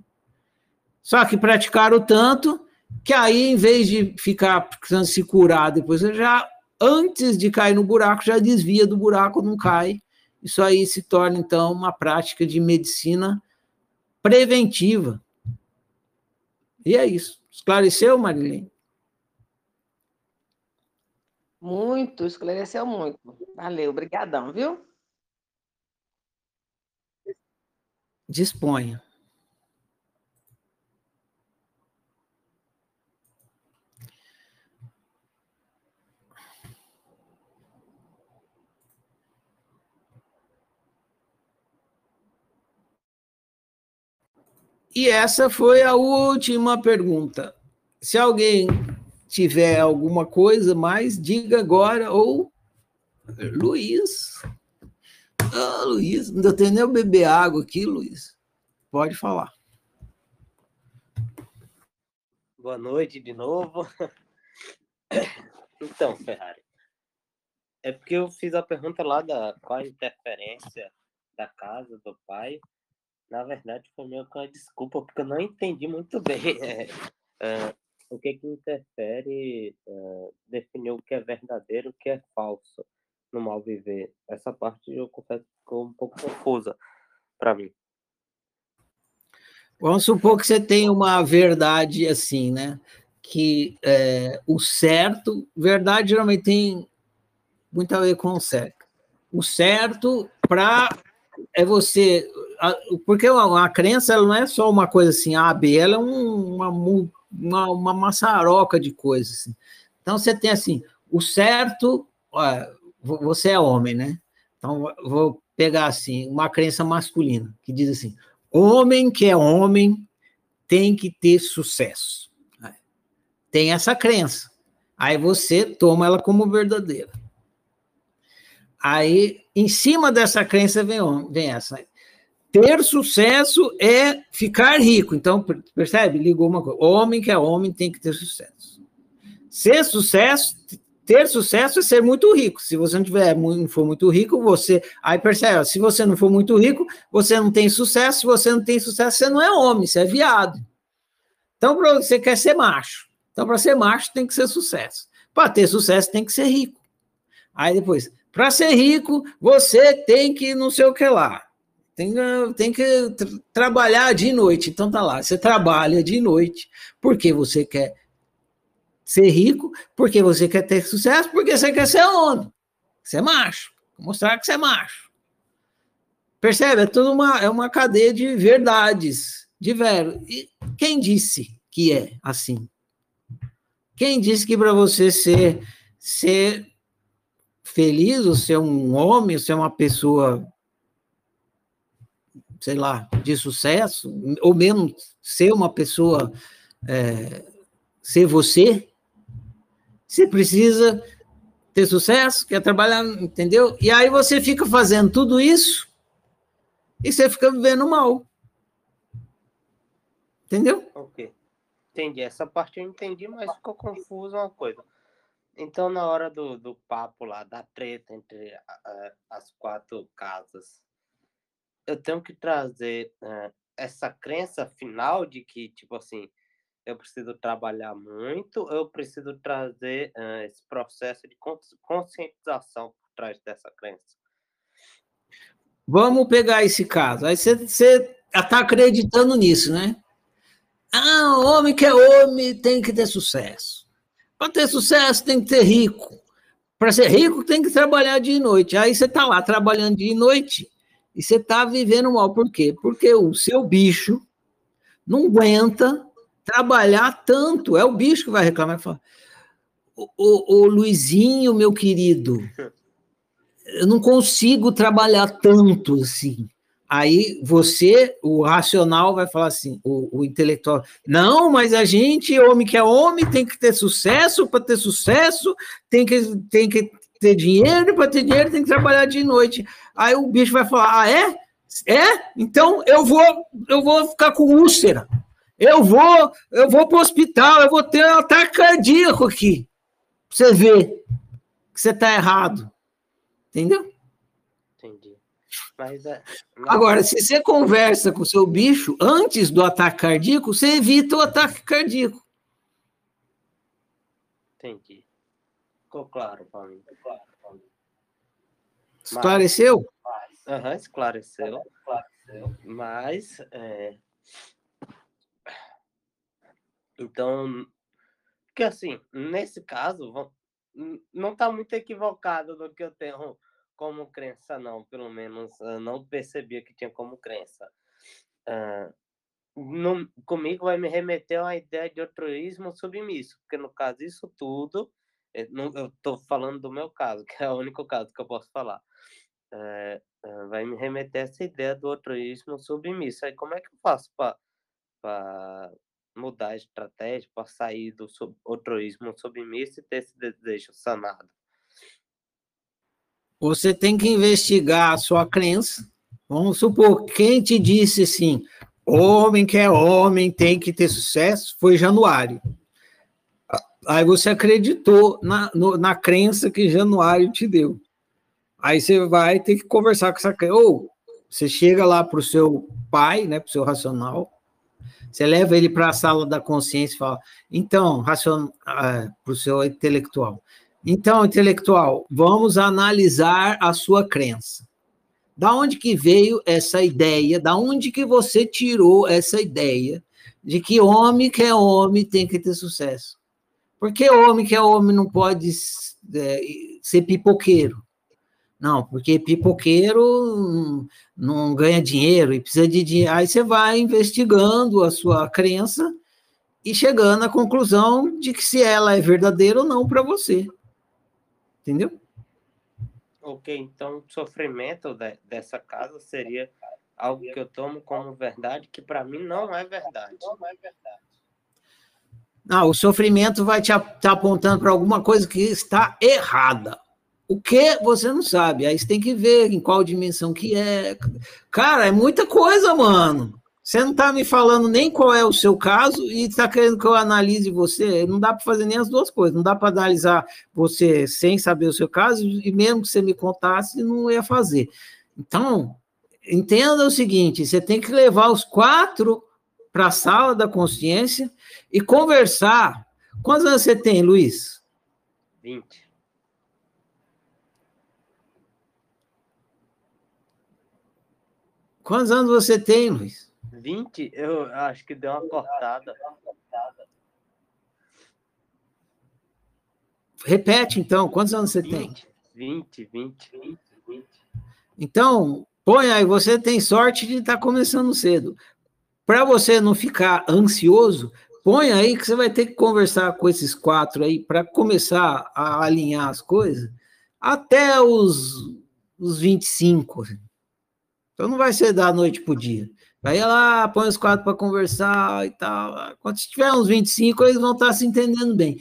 S1: Só que praticaram tanto que aí, em vez de ficar precisando se curar depois, já antes de cair no buraco, já desvia do buraco, não cai. Isso aí se torna, então, uma prática de medicina preventiva. E é isso. Esclareceu, Marilene?
S8: Muito, esclareceu muito. Valeu, obrigadão, viu?
S1: Disponha. E essa foi a última pergunta. Se alguém tiver alguma coisa mais, diga agora, ou Luiz. Ah, Luiz, não tenho nem o beber água aqui, Luiz. Pode falar.
S5: Boa noite de novo. Então, Ferrari, é porque eu fiz a pergunta lá da qual a interferência da casa do pai. Na verdade, foi meio que uma desculpa, porque eu não entendi muito bem. É, é, o que que interfere uh, definir o que é verdadeiro e o que é falso no mal viver. Essa parte eu confesso ficou um pouco confusa para mim.
S1: Vamos supor que você tem uma verdade assim, né? Que é, o certo, verdade geralmente tem muito a ver com o certo. O certo para é você, porque a, a crença ela não é só uma coisa assim, A, B, ela é um, uma uma, uma maçaroca de coisas. Assim. Então, você tem assim, o certo, ó, você é homem, né? Então, vou pegar assim, uma crença masculina, que diz assim, homem que é homem tem que ter sucesso. Tem essa crença. Aí você toma ela como verdadeira. Aí, em cima dessa crença vem, vem essa. Ter sucesso é ficar rico. Então, percebe? Ligou uma coisa. Homem que é homem tem que ter sucesso. Ser sucesso, ter sucesso é ser muito rico. Se você não tiver não for muito rico, você aí percebe, se você não for muito rico, você não tem sucesso. Se você não tem sucesso, você não é homem, você é viado. Então, você quer ser macho. Então, para ser macho, tem que ser sucesso. Para ter sucesso, tem que ser rico. Aí depois, para ser rico, você tem que não sei o que lá. Tem, tem que tra trabalhar de noite. Então tá lá, você trabalha de noite porque você quer ser rico, porque você quer ter sucesso, porque você quer ser homem. Você é macho. Mostrar que você é macho. Percebe? É tudo uma, é uma cadeia de verdades, de vero. E quem disse que é assim? Quem disse que para você ser, ser feliz, ou ser um homem, ou ser uma pessoa, sei lá, de sucesso, ou mesmo ser uma pessoa, é, ser você, você precisa ter sucesso, quer trabalhar, entendeu? E aí você fica fazendo tudo isso e você fica vivendo mal. Entendeu?
S5: Ok. Entendi. Essa parte eu entendi, mas ficou confuso uma coisa. Então, na hora do, do papo lá, da treta entre as quatro casas, eu tenho que trazer uh, essa crença final de que, tipo assim, eu preciso trabalhar muito, eu preciso trazer uh, esse processo de conscientização por trás dessa crença.
S1: Vamos pegar esse caso. Aí você está acreditando nisso, né? Ah, homem que é homem tem que ter sucesso. Para ter sucesso, tem que ser rico. Para ser rico, tem que trabalhar dia e noite. Aí você está lá trabalhando dia e noite e você está vivendo mal. Por quê? Porque o seu bicho não aguenta trabalhar tanto. É o bicho que vai reclamar e falar: o, o, o Luizinho, meu querido, eu não consigo trabalhar tanto assim. Aí você, o racional, vai falar assim, o, o, intelectual, não, mas a gente, homem que é homem, tem que ter sucesso, para ter sucesso, tem que, tem que ter dinheiro, para ter dinheiro tem que trabalhar de noite. Aí o bicho vai falar, ah, é? É? Então eu vou, eu vou ficar com úlcera. Eu vou, eu vou para o hospital, eu vou ter um ataque cardíaco aqui. Pra você ver que você está errado. Entendeu?
S5: Mas, é,
S1: Agora, se você conversa com o seu bicho antes do ataque cardíaco, você evita o ataque cardíaco.
S5: Entendi. Ficou claro para mim. Claro,
S1: Esclareceu?
S5: Aham, uhum, esclareceu. esclareceu. Mas, é... então, porque assim, nesse caso, não está muito equivocado do que eu tenho como crença, não. Pelo menos uh, não percebia que tinha como crença. Uh, no, comigo vai me remeter a uma ideia de altruísmo submisso, porque no caso isso tudo, eu estou falando do meu caso, que é o único caso que eu posso falar, é, vai me remeter essa ideia do altruísmo submisso. Aí como é que eu faço para mudar a estratégia, para sair do sub, altruísmo submisso e ter esse desejo sanado?
S1: Você tem que investigar a sua crença. Vamos supor, quem te disse assim, homem que é homem tem que ter sucesso, foi Januário. Aí você acreditou na, no, na crença que Januário te deu. Aí você vai ter que conversar com essa crença. Ou você chega lá para o seu pai, né, para o seu racional, você leva ele para a sala da consciência e fala, então, racion... Ah, para o seu intelectual, então, intelectual, vamos analisar a sua crença. Da onde que veio essa ideia? Da onde que você tirou essa ideia de que homem que é homem tem que ter sucesso? Porque homem que é homem não pode é, ser pipoqueiro. Não, porque pipoqueiro não, ganha dinheiro e precisa de dinheiro. Aí você vai investigando a sua crença e chegando à conclusão de que se ela é verdadeira ou não para você. Entendeu?
S5: Ok, então o sofrimento de, dessa casa seria algo que eu tomo como verdade, que para mim não é verdade. Não é verdade.
S1: Não, o sofrimento vai te tá apontando para alguma coisa que está errada. O que você não sabe. Aí você tem que ver em qual dimensão que é. Cara, é muita coisa, mano. Você não está me falando nem qual é o seu caso e está querendo que eu analise você. Não dá para fazer nem as duas coisas. Não dá para analisar você sem saber o seu caso e mesmo que você me contasse, não ia fazer. Então, entenda o seguinte: você tem que levar os quatro para a sala da consciência e conversar. Quantos anos você tem, Luiz?
S5: 20.
S1: Quantos anos você tem, Luiz?
S5: 20? Eu acho que deu uma cortada.
S1: Repete, então, quantos anos você
S5: 20,
S1: tem?
S5: 20, 20, 20, 20.
S1: Então, põe aí, você tem sorte de estar tá começando cedo. Para você não ficar ansioso, põe aí que você vai ter que conversar com esses quatro aí para começar a alinhar as coisas até os, os 25. Então não vai ser da noite para o dia. Vai lá, põe os quatro para conversar e tal. Quando tiver uns 25, eles vão estar tá se entendendo bem.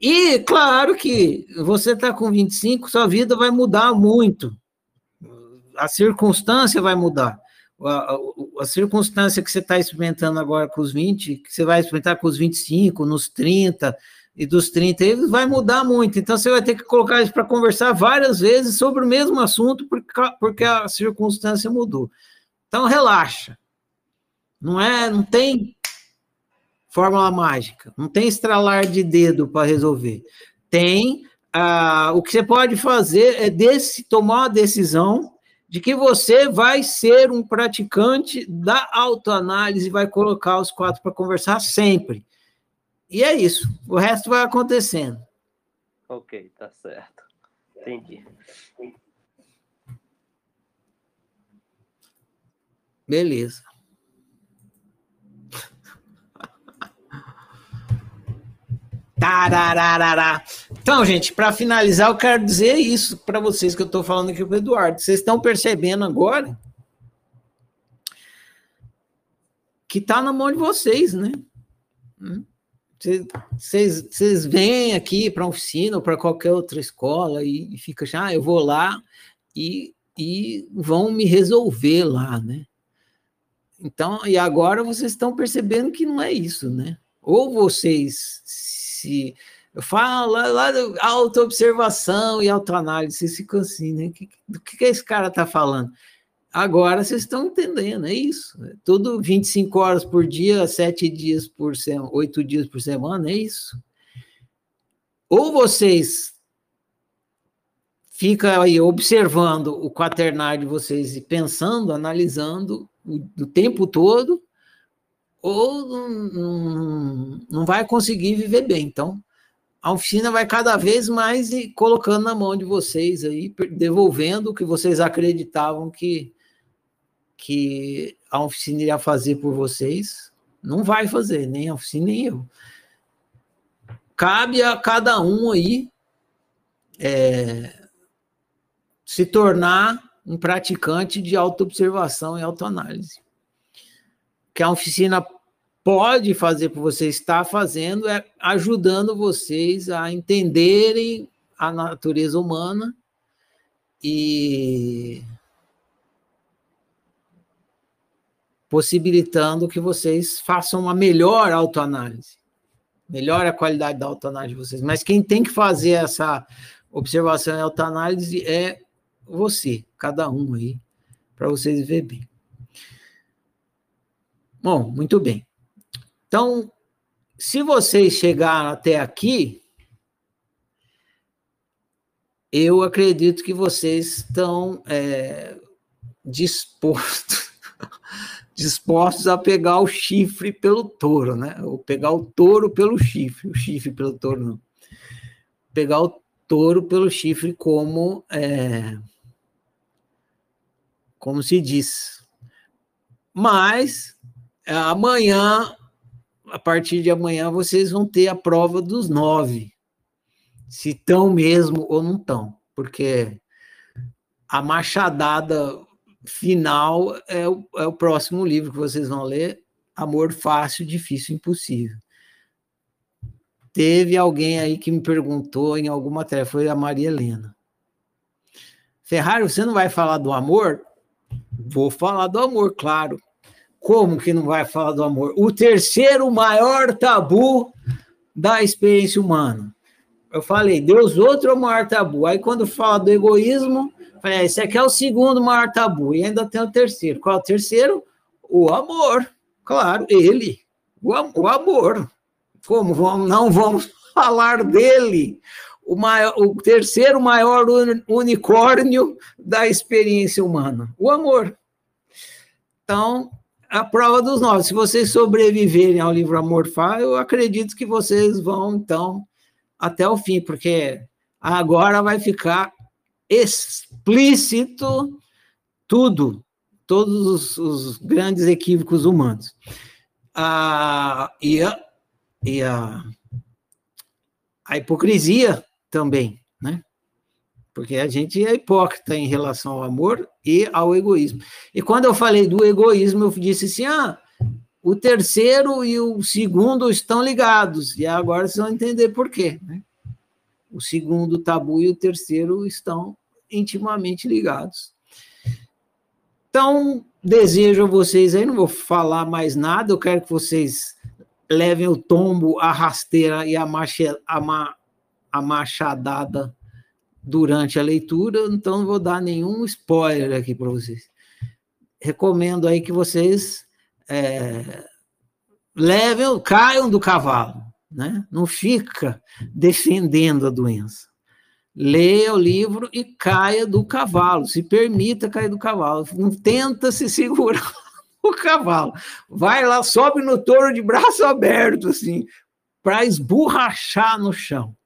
S1: E claro que você está com 25, sua vida vai mudar muito. A circunstância vai mudar. A, a, circunstância que você está experimentando agora com os 20, que você vai experimentar com os 25, nos 30 e dos 30, vai mudar muito. Então você vai ter que colocar isso para conversar várias vezes sobre o mesmo assunto, porque, porque a circunstância mudou. Então relaxa. Não é, não tem fórmula mágica, não tem estralar de dedo para resolver. Tem ah, o que você pode fazer é desse, tomar uma decisão de que você vai ser um praticante da autoanálise e vai colocar os quatro para conversar sempre. E é isso. O resto vai acontecendo.
S5: Ok, tá certo. Entendi.
S1: Beleza. Tarararará. Então, gente, para finalizar, eu quero dizer isso para vocês que eu estou falando aqui para o Eduardo. Vocês estão percebendo agora que está na mão de vocês, né? Hum? Vocês vêm aqui para a oficina ou para qualquer outra escola e, e fica já, ah, eu vou lá e, e vão me resolver lá, né? Então, e agora vocês estão percebendo que não é isso, né? Ou vocês se eu falo lá, auto-observação e autoanálise, vocês ficam assim, né? Do que, que esse cara está falando? Agora vocês estão entendendo, é isso. É tudo 25 horas por dia, 7 dias por semana, 8 dias por semana, é isso. Ou vocês ficam aí observando o quaternário de vocês e pensando, analisando o, o tempo todo, ou não, não, não vai conseguir viver bem. Então, a oficina vai cada vez mais colocando na mão de vocês aí, devolvendo o que vocês acreditavam que que a oficina iria fazer por vocês, não vai fazer, nem a oficina, nem eu. Cabe a cada um aí é, se tornar um praticante de autoobservação e autoanálise. Que a oficina pode fazer por vocês, está fazendo, é ajudando vocês a entenderem a natureza humana e possibilitando que vocês façam uma melhor autoanálise, melhore a qualidade da autoanálise de vocês. Mas quem tem que fazer essa observação e autoanálise é você, cada um aí, para vocês viver bem. Bom, muito bem. Então, se vocês chegaram até aqui, eu acredito que vocês estão é, dispostos dispostos a pegar o chifre pelo touro, né? Ou pegar o touro pelo chifre, o chifre pelo touro não. Pegar o touro pelo chifre como é, como se diz. Mas amanhã, a partir de amanhã, vocês vão ter a prova dos nove. Se estão mesmo ou não estão. Porque a machadada final é o, é o próximo livro que vocês vão ler, Amor Fácil, Difícil, Impossível. Teve alguém aí que me perguntou em alguma matéria, foi a Maria Helena. Ferrari, você não vai falar do amor? Vou falar do amor, claro. Como que não vai falar do amor? O terceiro maior tabu da experiência humana. Eu falei, Deus outro é o maior tabu. Aí quando fala do egoísmo, falei, ah, esse aqui é o segundo maior tabu. E ainda tem o terceiro. Qual é o terceiro? O amor. Claro, ele. O, o amor. Como vamos, não vamos falar dele? O, maior, o terceiro maior unicórnio da experiência humana, o amor. Então, a prova dos nove. Se vocês sobreviverem ao livro Amor Fá, eu acredito que vocês vão, então, até o fim, porque agora vai ficar explícito tudo, todos os, os grandes equívocos humanos. Ah, e a, e a, a hipocrisia também, né? Porque a gente é hipócrita em relação ao amor e ao egoísmo. E quando eu falei do egoísmo, eu disse assim: ah, o terceiro e o segundo estão ligados. E agora vocês vão entender por quê. Né? O segundo tabu e o terceiro estão intimamente ligados. Então, desejo a vocês aí, não vou falar mais nada, eu quero que vocês levem o tombo, a rasteira e a, a, ma, a machadada durante a leitura, então não vou dar nenhum spoiler aqui para vocês. Recomendo aí que vocês é, levem, caiam do cavalo, né? Não fica defendendo a doença. Leia o livro e caia do cavalo, se permita cair do cavalo, não tenta se segurar o cavalo. Vai lá, sobe no touro de braço aberto, assim, para esborrachar no chão.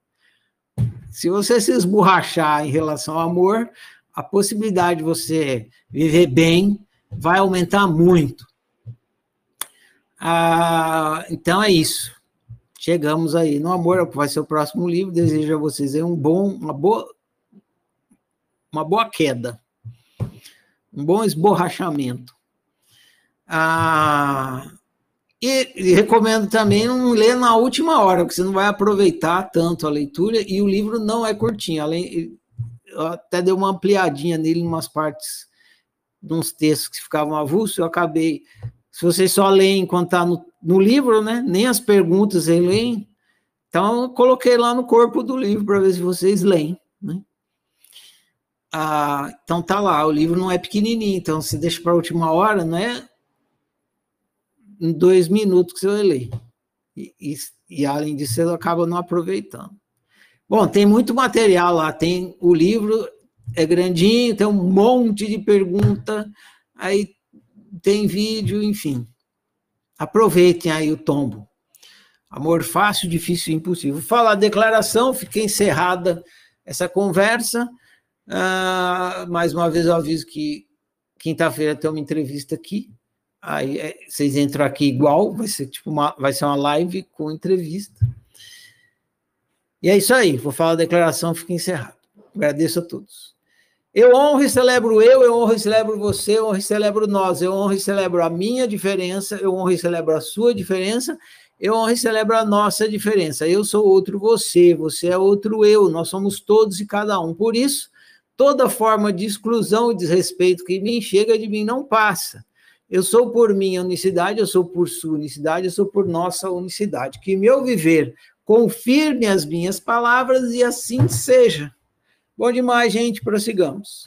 S1: Se você se esborrachar em relação ao amor, a possibilidade de você viver bem vai aumentar muito. Ah, então é isso. Chegamos aí no amor, vai ser o próximo livro. Desejo a vocês um bom, uma boa, uma boa queda, um bom esborrachamento. Ah, e, recomendo também não ler na última hora, porque você não vai aproveitar tanto a leitura, e o livro não é curtinho. Além, eu até dei uma ampliadinha nele em umas partes, uns textos que ficavam avulsos, eu acabei. Se vocês só leem enquanto está no, no livro, né? Nem as perguntas vocês leem. Então, eu coloquei lá no corpo do livro para ver se vocês leem, né? Ah, então tá lá, o livro não é pequenininho, então se deixa para a última hora, não é em dois minutos vai ler. E, e, e, além disso, você acaba não aproveitando. Bom, tem muito material lá, tem o livro, é grandinho, tem um monte de pergunta, aí tem vídeo, enfim. Aproveitem aí o tombo. Amor fácil, difícil e impossível. Fala a declaração, fica encerrada essa conversa. Ah, mais uma vez eu aviso que quinta-feira tem uma entrevista aqui Aí é, vocês entram aqui igual, vai ser tipo uma, vai ser uma live com entrevista. E é isso aí, vou falar a declaração, fica encerrado. Agradeço a todos. Eu honro e celebro eu, eu honro e celebro você, eu honro e celebro nós, eu honro e celebro a minha diferença, eu honro e celebro a sua diferença, eu honro e celebro a nossa diferença. Eu sou outro você, você é outro eu, nós somos todos e cada um. Por isso, toda forma de exclusão e desrespeito que me chega de mim não passa. Eu sou por minha unicidade, eu sou por sua unicidade, eu sou por nossa unicidade. Que meu viver confirme as minhas palavras e assim seja. Bom demais, gente, prossigamos.